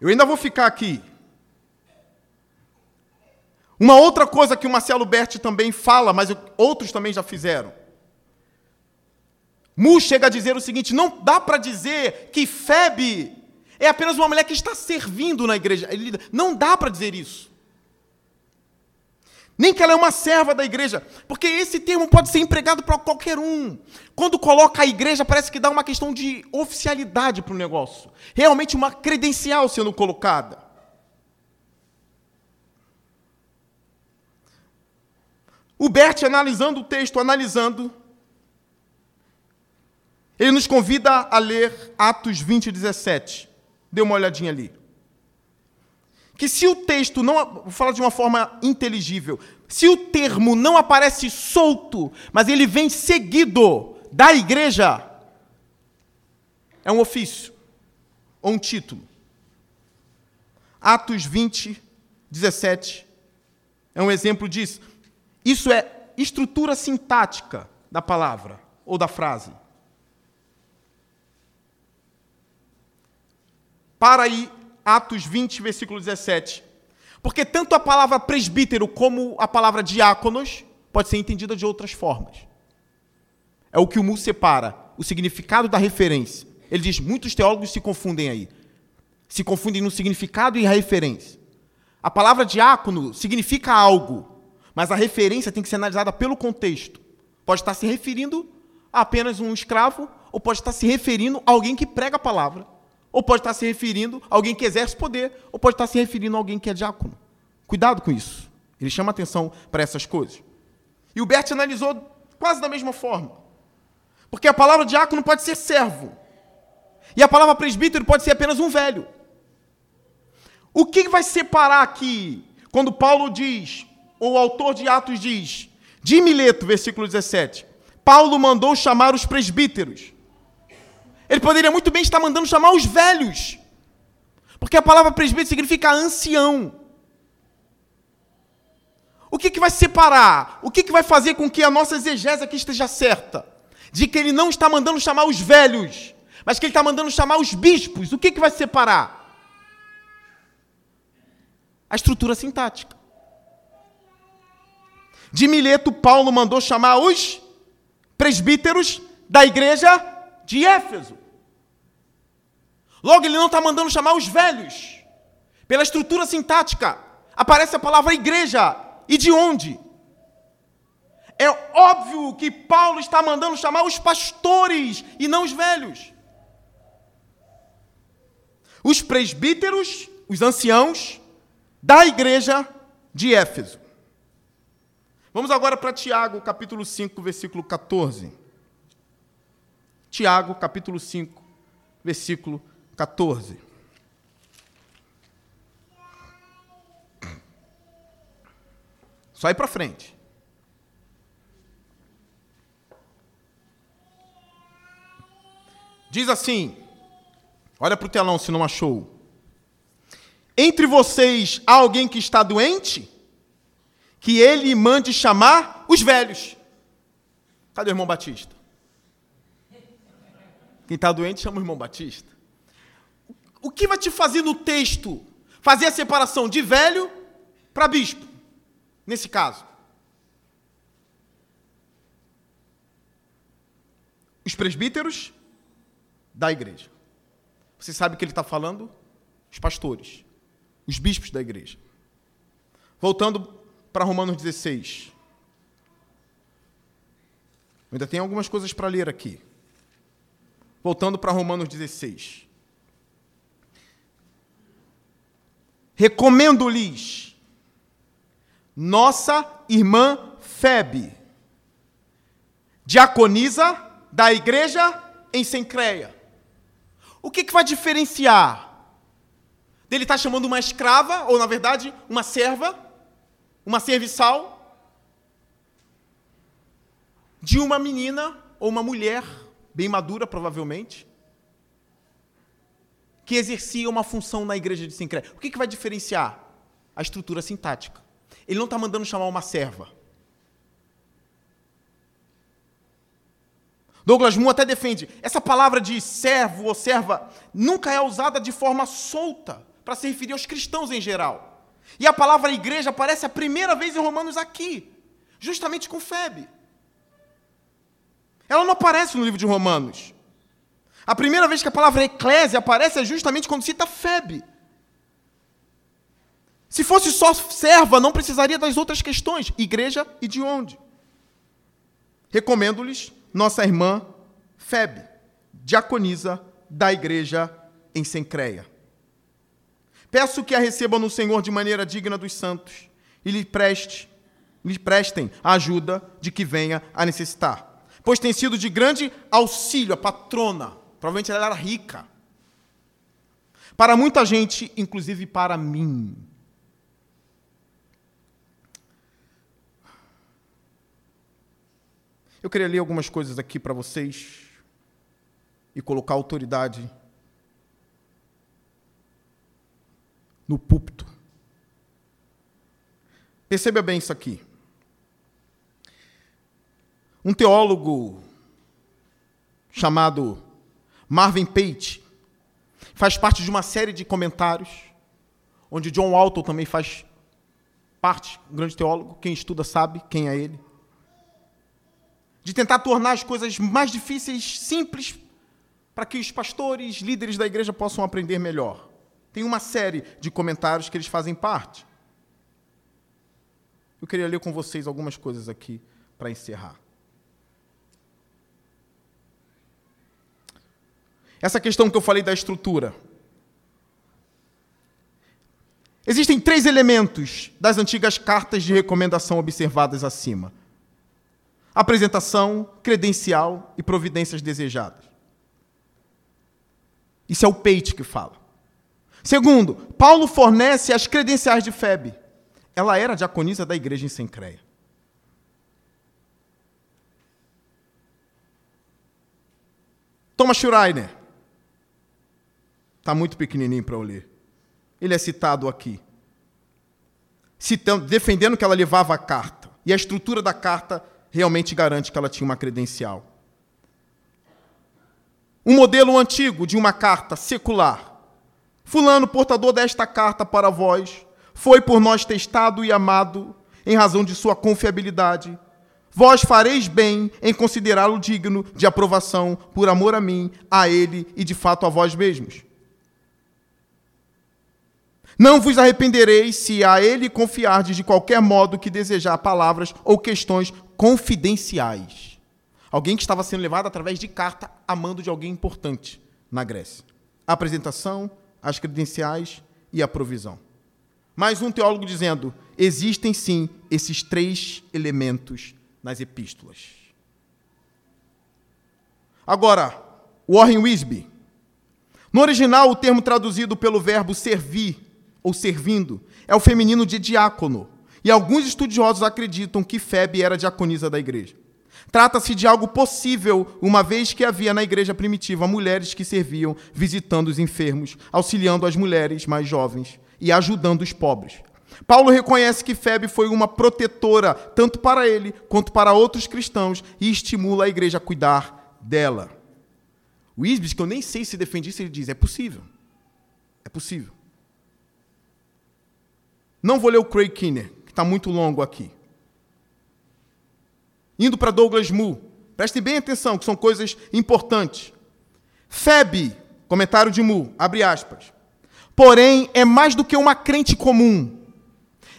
Eu ainda vou ficar aqui. Uma outra coisa que o Marcelo Berti também fala, mas outros também já fizeram. Mu chega a dizer o seguinte: não dá para dizer que Febe é apenas uma mulher que está servindo na igreja. Não dá para dizer isso. Nem que ela é uma serva da igreja, porque esse termo pode ser empregado para qualquer um. Quando coloca a igreja, parece que dá uma questão de oficialidade para o negócio. Realmente uma credencial sendo colocada. O Bert, analisando o texto, analisando, ele nos convida a ler Atos 20, 17. Dê uma olhadinha ali. Que se o texto não. Vou falar de uma forma inteligível. Se o termo não aparece solto, mas ele vem seguido da igreja, é um ofício ou um título. Atos 20, 17 é um exemplo disso. Isso é estrutura sintática da palavra ou da frase. Para Atos 20, versículo 17. Porque tanto a palavra presbítero como a palavra diáconos pode ser entendida de outras formas. É o que o Mu separa, o significado da referência. Ele diz, muitos teólogos se confundem aí. Se confundem no significado e a referência. A palavra diácono significa algo, mas a referência tem que ser analisada pelo contexto. Pode estar se referindo a apenas um escravo, ou pode estar se referindo a alguém que prega a palavra. Ou pode estar se referindo a alguém que exerce poder, ou pode estar se referindo a alguém que é diácono. Cuidado com isso. Ele chama atenção para essas coisas. E o Bert analisou quase da mesma forma. Porque a palavra diácono pode ser servo. E a palavra presbítero pode ser apenas um velho. O que vai separar aqui, quando Paulo diz, ou o autor de Atos diz, de Mileto, versículo 17, Paulo mandou chamar os presbíteros. Ele poderia muito bem estar mandando chamar os velhos. Porque a palavra presbítero significa ancião. O que, que vai separar? O que, que vai fazer com que a nossa exegese aqui esteja certa? De que ele não está mandando chamar os velhos, mas que ele está mandando chamar os bispos. O que, que vai separar? A estrutura sintática. De Mileto, Paulo mandou chamar os presbíteros da igreja de Éfeso. Logo, ele não está mandando chamar os velhos. Pela estrutura sintática, aparece a palavra igreja. E de onde? É óbvio que Paulo está mandando chamar os pastores e não os velhos. Os presbíteros, os anciãos da igreja de Éfeso. Vamos agora para Tiago, capítulo 5, versículo 14. Tiago, capítulo 5, versículo 14. Só ir para frente. Diz assim: olha para o telão se não achou. Entre vocês há alguém que está doente? Que ele mande chamar os velhos. Cadê o irmão Batista? Quem está doente chama o irmão Batista. O que vai te fazer no texto? Fazer a separação de velho para bispo, nesse caso. Os presbíteros da igreja. Você sabe que ele está falando? Os pastores, os bispos da igreja. Voltando para Romanos 16. Eu ainda tem algumas coisas para ler aqui. Voltando para Romanos 16. Recomendo-lhes nossa irmã Febe, diaconisa da igreja em Sencreia. O que, que vai diferenciar dele estar tá chamando uma escrava, ou na verdade, uma serva, uma serviçal, de uma menina ou uma mulher bem madura, provavelmente, que exercia uma função na igreja de Sincréia. O que, que vai diferenciar? A estrutura sintática. Ele não está mandando chamar uma serva. Douglas Moore até defende, essa palavra de servo ou serva nunca é usada de forma solta para se referir aos cristãos em geral. E a palavra igreja aparece a primeira vez em Romanos aqui, justamente com Febe. Ela não aparece no livro de Romanos. A primeira vez que a palavra eclésia aparece é justamente quando cita Febe. Se fosse só serva, não precisaria das outras questões, igreja e de onde. Recomendo-lhes nossa irmã Febe, diaconisa da igreja em Sencreia. Peço que a recebam no Senhor de maneira digna dos santos e lhe preste, lhe prestem a ajuda de que venha a necessitar. Pois tem sido de grande auxílio a patrona, provavelmente ela era rica. Para muita gente, inclusive para mim. Eu queria ler algumas coisas aqui para vocês e colocar autoridade no púlpito. Perceba bem isso aqui. Um teólogo chamado Marvin Pate faz parte de uma série de comentários, onde John Walton também faz parte, um grande teólogo, quem estuda sabe quem é ele de tentar tornar as coisas mais difíceis simples para que os pastores, líderes da igreja possam aprender melhor. Tem uma série de comentários que eles fazem parte. Eu queria ler com vocês algumas coisas aqui para encerrar. Essa questão que eu falei da estrutura. Existem três elementos das antigas cartas de recomendação observadas acima apresentação, credencial e providências desejadas. Isso é o peite que fala. Segundo, Paulo fornece as credenciais de Febe. Ela era diaconisa da igreja em Sencreia. Thomas Schreiner. Está muito pequenininho para eu ler. Ele é citado aqui. Citando, defendendo que ela levava a carta. E a estrutura da carta realmente garante que ela tinha uma credencial. Um modelo antigo de uma carta secular. Fulano, portador desta carta para vós, foi por nós testado e amado em razão de sua confiabilidade. Vós fareis bem em considerá-lo digno de aprovação por amor a mim, a ele e de fato a vós mesmos. Não vos arrependereis se a ele confiardes de qualquer modo que desejar palavras ou questões confidenciais. Alguém que estava sendo levado através de carta a mando de alguém importante na Grécia. A apresentação, as credenciais e a provisão. Mais um teólogo dizendo: existem sim esses três elementos nas epístolas. Agora, Warren Wisby. No original, o termo traduzido pelo verbo servir ou servindo é o feminino de diácono, e alguns estudiosos acreditam que Febe era diaconisa da igreja. Trata-se de algo possível, uma vez que havia na igreja primitiva mulheres que serviam visitando os enfermos, auxiliando as mulheres mais jovens e ajudando os pobres. Paulo reconhece que Febe foi uma protetora, tanto para ele quanto para outros cristãos, e estimula a igreja a cuidar dela. O Isbis, que eu nem sei se defende isso, ele diz: é possível. É possível. Não vou ler o Craig Kinner, está muito longo aqui. Indo para Douglas Moo, prestem bem atenção, que são coisas importantes. Febe, comentário de Moo, abre aspas. Porém, é mais do que uma crente comum.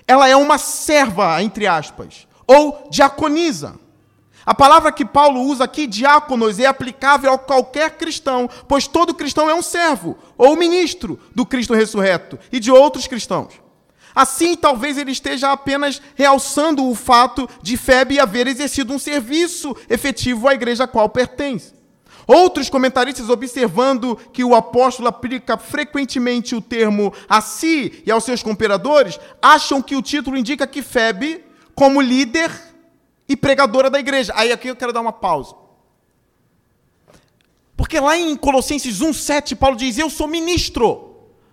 Ela é uma serva, entre aspas, ou diaconisa. A palavra que Paulo usa aqui, diáconos, é aplicável a qualquer cristão, pois todo cristão é um servo ou ministro do Cristo ressurreto e de outros cristãos. Assim, talvez ele esteja apenas realçando o fato de Febe haver exercido um serviço efetivo à igreja a qual pertence. Outros comentaristas, observando que o apóstolo aplica frequentemente o termo a si e aos seus cooperadores, acham que o título indica que Febe, como líder e pregadora da igreja. Aí aqui eu quero dar uma pausa. Porque lá em Colossenses 1,7, Paulo diz: Eu sou ministro.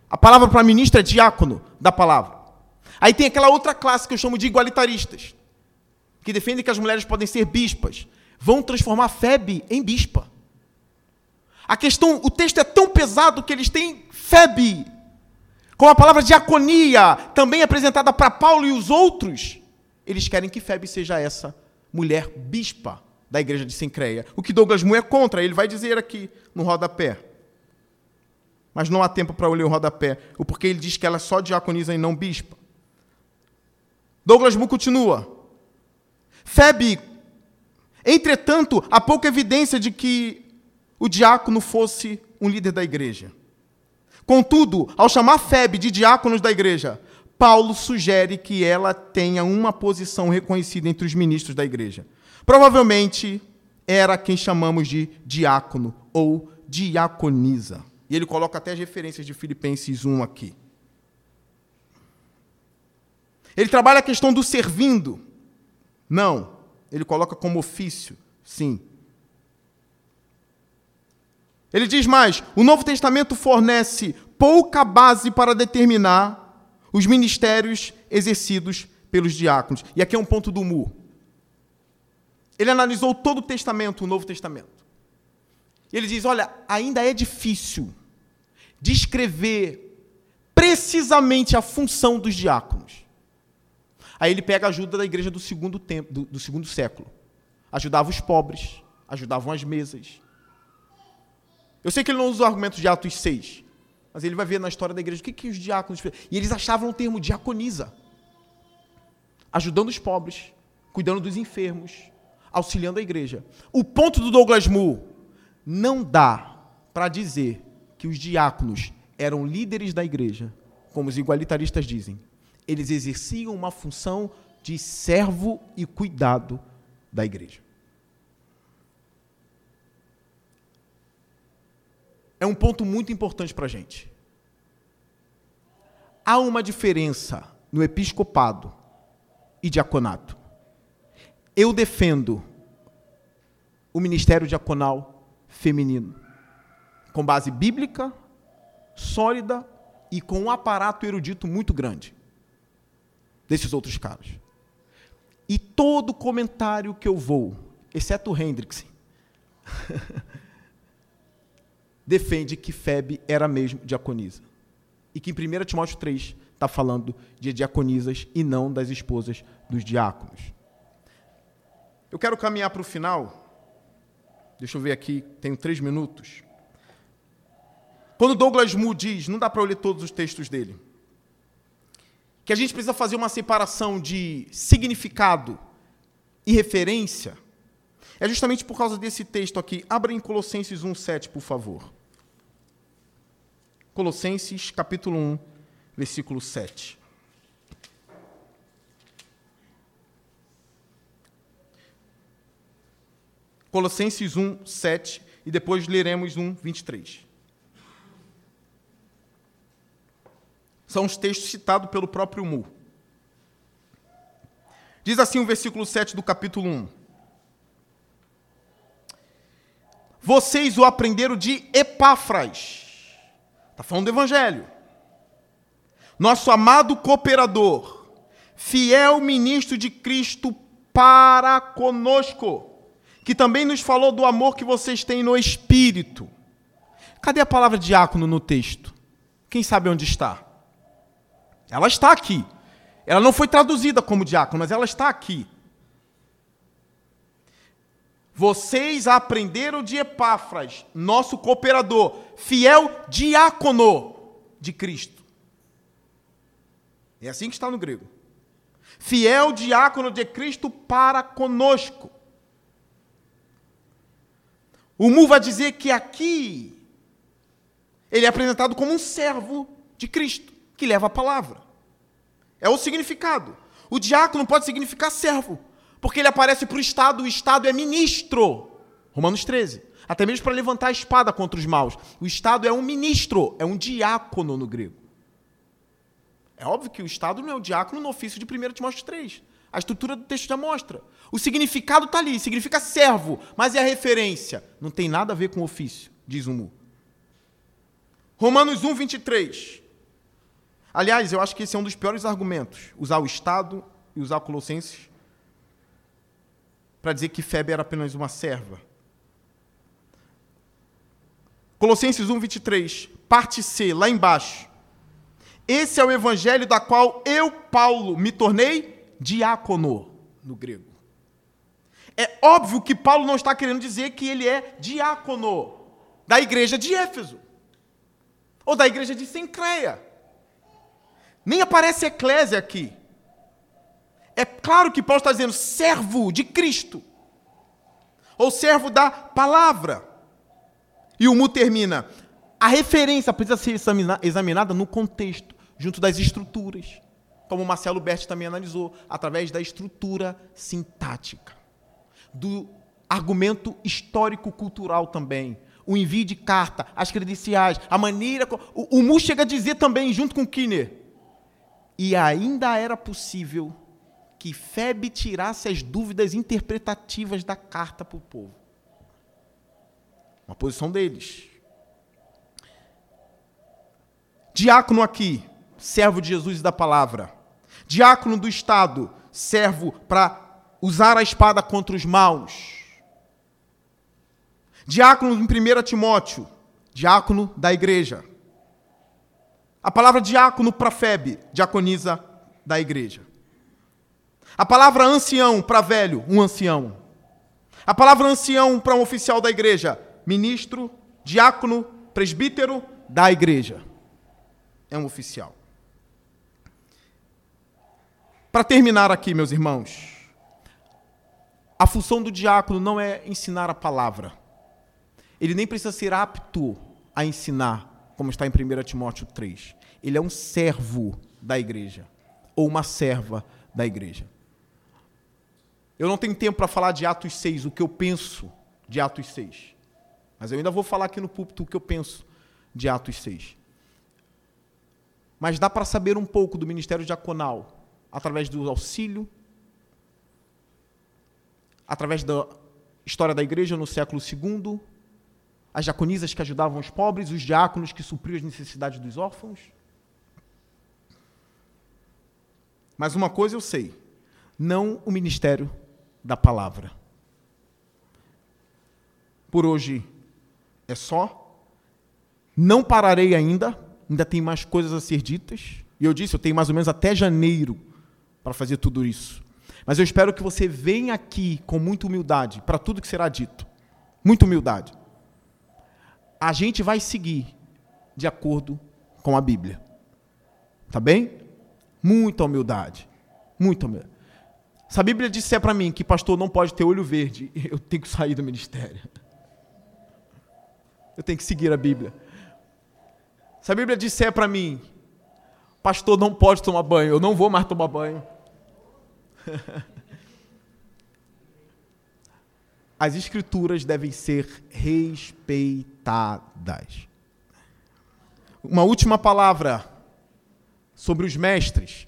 A palavra para ministro é diácono da palavra. Aí tem aquela outra classe que eu chamo de igualitaristas, que defendem que as mulheres podem ser bispas. Vão transformar Febe em bispa. A questão, o texto é tão pesado que eles têm Febe, com a palavra diaconia, também apresentada para Paulo e os outros. Eles querem que Febe seja essa mulher bispa da igreja de Sincreia. O que Douglas Moore é contra, ele vai dizer aqui no rodapé. Mas não há tempo para eu ler o rodapé, o porquê ele diz que ela só diaconisa e não bispa. Douglas Mu continua. Febe, entretanto, há pouca evidência de que o diácono fosse um líder da igreja. Contudo, ao chamar Febe de diáconos da igreja, Paulo sugere que ela tenha uma posição reconhecida entre os ministros da igreja. Provavelmente era quem chamamos de diácono ou diaconisa. E ele coloca até as referências de Filipenses 1 aqui. Ele trabalha a questão do servindo. Não. Ele coloca como ofício. Sim. Ele diz mais: o Novo Testamento fornece pouca base para determinar os ministérios exercidos pelos diáconos. E aqui é um ponto do mu. Ele analisou todo o Testamento, o Novo Testamento. E ele diz: olha, ainda é difícil descrever precisamente a função dos diáconos. Aí ele pega a ajuda da igreja do segundo, tempo, do, do segundo século. Ajudava os pobres, ajudavam as mesas. Eu sei que ele não usa o argumento de Atos 6, mas ele vai ver na história da igreja o que, que os diáconos E eles achavam o termo diaconisa. Ajudando os pobres, cuidando dos enfermos, auxiliando a igreja. O ponto do Douglas Moore não dá para dizer que os diáconos eram líderes da igreja, como os igualitaristas dizem eles exerciam uma função de servo e cuidado da igreja. É um ponto muito importante para a gente. Há uma diferença no episcopado e diaconato. Eu defendo o ministério diaconal feminino, com base bíblica, sólida e com um aparato erudito muito grande desses outros caras. E todo comentário que eu vou, exceto o Hendrickson, defende que Febe era mesmo diaconisa. E que em 1 Timóteo 3 está falando de diaconisas e não das esposas dos diáconos. Eu quero caminhar para o final. Deixa eu ver aqui, tenho três minutos. Quando Douglas Moore diz, não dá para eu ler todos os textos dele, que a gente precisa fazer uma separação de significado e referência, é justamente por causa desse texto aqui. Abra em Colossenses 1,7, por favor. Colossenses, capítulo 1, versículo 7. Colossenses 1, 7, e depois leremos 1, 23. São os textos citados pelo próprio Mu. Diz assim o versículo 7 do capítulo 1. Vocês o aprenderam de Epáfras. Está falando do Evangelho. Nosso amado cooperador, fiel ministro de Cristo para conosco, que também nos falou do amor que vocês têm no Espírito. Cadê a palavra diácono no texto? Quem sabe onde está? Ela está aqui. Ela não foi traduzida como diácono, mas ela está aqui. Vocês aprenderam de Epáfras, nosso cooperador, fiel diácono de Cristo. É assim que está no grego. Fiel diácono de Cristo para conosco. O Mu vai dizer que aqui ele é apresentado como um servo de Cristo, que leva a palavra. É o significado. O diácono pode significar servo, porque ele aparece para o Estado, o Estado é ministro. Romanos 13. Até mesmo para levantar a espada contra os maus. O Estado é um ministro, é um diácono no grego. É óbvio que o Estado não é o diácono no ofício de 1 Timóteo 3. A estrutura do texto já mostra. O significado está ali, significa servo, mas é a referência. Não tem nada a ver com o ofício, diz o Mu. Romanos 1, 23. Aliás, eu acho que esse é um dos piores argumentos, usar o Estado e usar Colossenses para dizer que Febe era apenas uma serva. Colossenses 1, 23, parte C, lá embaixo. Esse é o evangelho da qual eu, Paulo, me tornei diácono, no grego. É óbvio que Paulo não está querendo dizer que ele é diácono da igreja de Éfeso, ou da igreja de Sencreia. Nem aparece eclésia aqui. É claro que Paulo está dizendo servo de Cristo, ou servo da palavra. E o mu termina. A referência precisa ser examinada no contexto, junto das estruturas, como Marcelo Berti também analisou, através da estrutura sintática, do argumento histórico-cultural também, o envio de carta, as credenciais, a maneira. O, o Mu chega a dizer também, junto com Kinner, e ainda era possível que Febe tirasse as dúvidas interpretativas da carta para o povo. Uma posição deles. Diácono aqui, servo de Jesus e da palavra. Diácono do Estado, servo para usar a espada contra os maus. Diácono em 1 Timóteo, diácono da igreja. A palavra diácono para Febe, diaconisa da igreja. A palavra ancião para velho, um ancião. A palavra ancião para um oficial da igreja, ministro, diácono, presbítero da igreja. É um oficial. Para terminar aqui, meus irmãos, a função do diácono não é ensinar a palavra. Ele nem precisa ser apto a ensinar, como está em 1 Timóteo 3. Ele é um servo da igreja, ou uma serva da igreja. Eu não tenho tempo para falar de Atos 6, o que eu penso de Atos 6. Mas eu ainda vou falar aqui no púlpito o que eu penso de Atos 6. Mas dá para saber um pouco do ministério diaconal através do auxílio, através da história da igreja no século II, as diaconisas que ajudavam os pobres, os diáconos que supriam as necessidades dos órfãos. Mas uma coisa eu sei: não o ministério da palavra. Por hoje é só. Não pararei ainda, ainda tem mais coisas a ser ditas. E eu disse, eu tenho mais ou menos até janeiro para fazer tudo isso. Mas eu espero que você venha aqui com muita humildade para tudo que será dito. Muita humildade. A gente vai seguir de acordo com a Bíblia. Tá bem? Muita humildade. Muita humildade. Se a Bíblia disser para mim que pastor não pode ter olho verde, eu tenho que sair do ministério. Eu tenho que seguir a Bíblia. Se a Bíblia disser para mim, pastor não pode tomar banho, eu não vou mais tomar banho. As escrituras devem ser respeitadas. Uma última palavra sobre os mestres.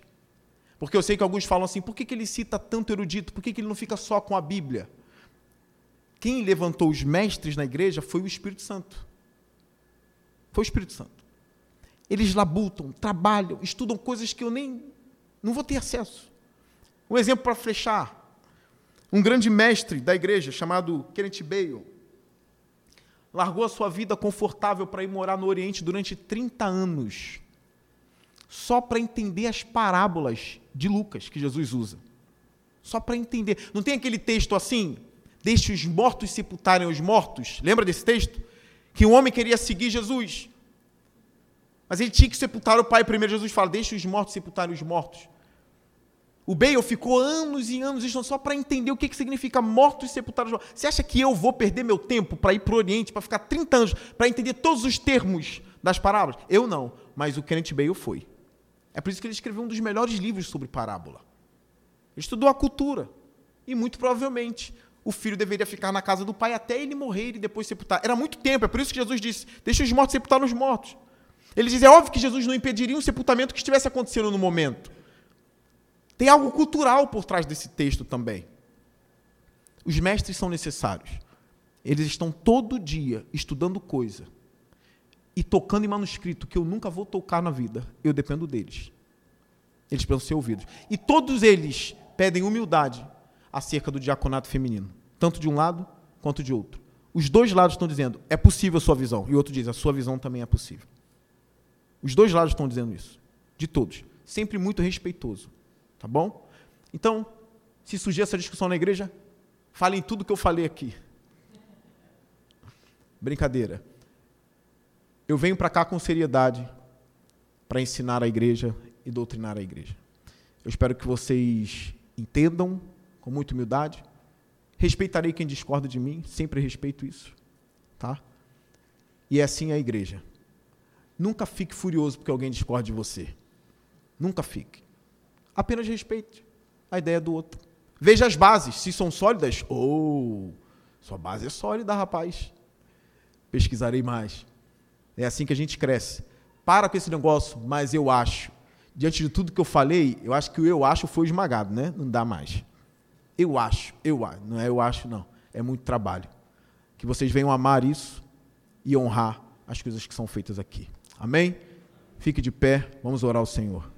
Porque eu sei que alguns falam assim, por que, que ele cita tanto erudito? Por que, que ele não fica só com a Bíblia? Quem levantou os mestres na igreja foi o Espírito Santo. Foi o Espírito Santo. Eles labutam, trabalham, estudam coisas que eu nem não vou ter acesso. Um exemplo para fechar. Um grande mestre da igreja chamado Kenneth Bale largou a sua vida confortável para ir morar no Oriente durante 30 anos só para entender as parábolas de Lucas que Jesus usa. Só para entender. Não tem aquele texto assim? Deixe os mortos sepultarem os mortos. Lembra desse texto? Que um homem queria seguir Jesus. Mas ele tinha que sepultar o pai primeiro. Jesus fala: Deixe os mortos sepultarem os mortos. O Bale ficou anos e anos estudando só para entender o que, que significa mortos sepultados. Você acha que eu vou perder meu tempo para ir para o Oriente, para ficar 30 anos, para entender todos os termos das parábolas? Eu não, mas o Kenneth Bale foi. É por isso que ele escreveu um dos melhores livros sobre parábola. Ele estudou a cultura. E muito provavelmente o filho deveria ficar na casa do pai até ele morrer e depois sepultar. Era muito tempo, é por isso que Jesus disse: deixa os mortos sepultar os mortos. Ele diz: é óbvio que Jesus não impediria um sepultamento que estivesse acontecendo no momento. Tem algo cultural por trás desse texto também. Os mestres são necessários. Eles estão todo dia estudando coisa e tocando em manuscrito que eu nunca vou tocar na vida, eu dependo deles. Eles precisam ser ouvidos. E todos eles pedem humildade acerca do diaconato feminino, tanto de um lado quanto de outro. Os dois lados estão dizendo, é possível a sua visão. E o outro diz, a sua visão também é possível. Os dois lados estão dizendo isso. De todos. Sempre muito respeitoso. Tá bom? Então, se surgir essa discussão na igreja, falem tudo que eu falei aqui. Brincadeira. Eu venho para cá com seriedade para ensinar a igreja e doutrinar a igreja. Eu espero que vocês Entendam com muita humildade. Respeitarei quem discorda de mim, sempre respeito isso, tá? E é assim a igreja. Nunca fique furioso porque alguém discorda de você. Nunca fique. Apenas respeite a ideia do outro. Veja as bases, se são sólidas. Ou oh, sua base é sólida, rapaz. Pesquisarei mais. É assim que a gente cresce. Para com esse negócio, mas eu acho. Diante de tudo que eu falei, eu acho que o eu acho foi esmagado, né? Não dá mais. Eu acho, eu acho. Não é eu acho, não. É muito trabalho. Que vocês venham amar isso e honrar as coisas que são feitas aqui. Amém? Fique de pé, vamos orar ao Senhor.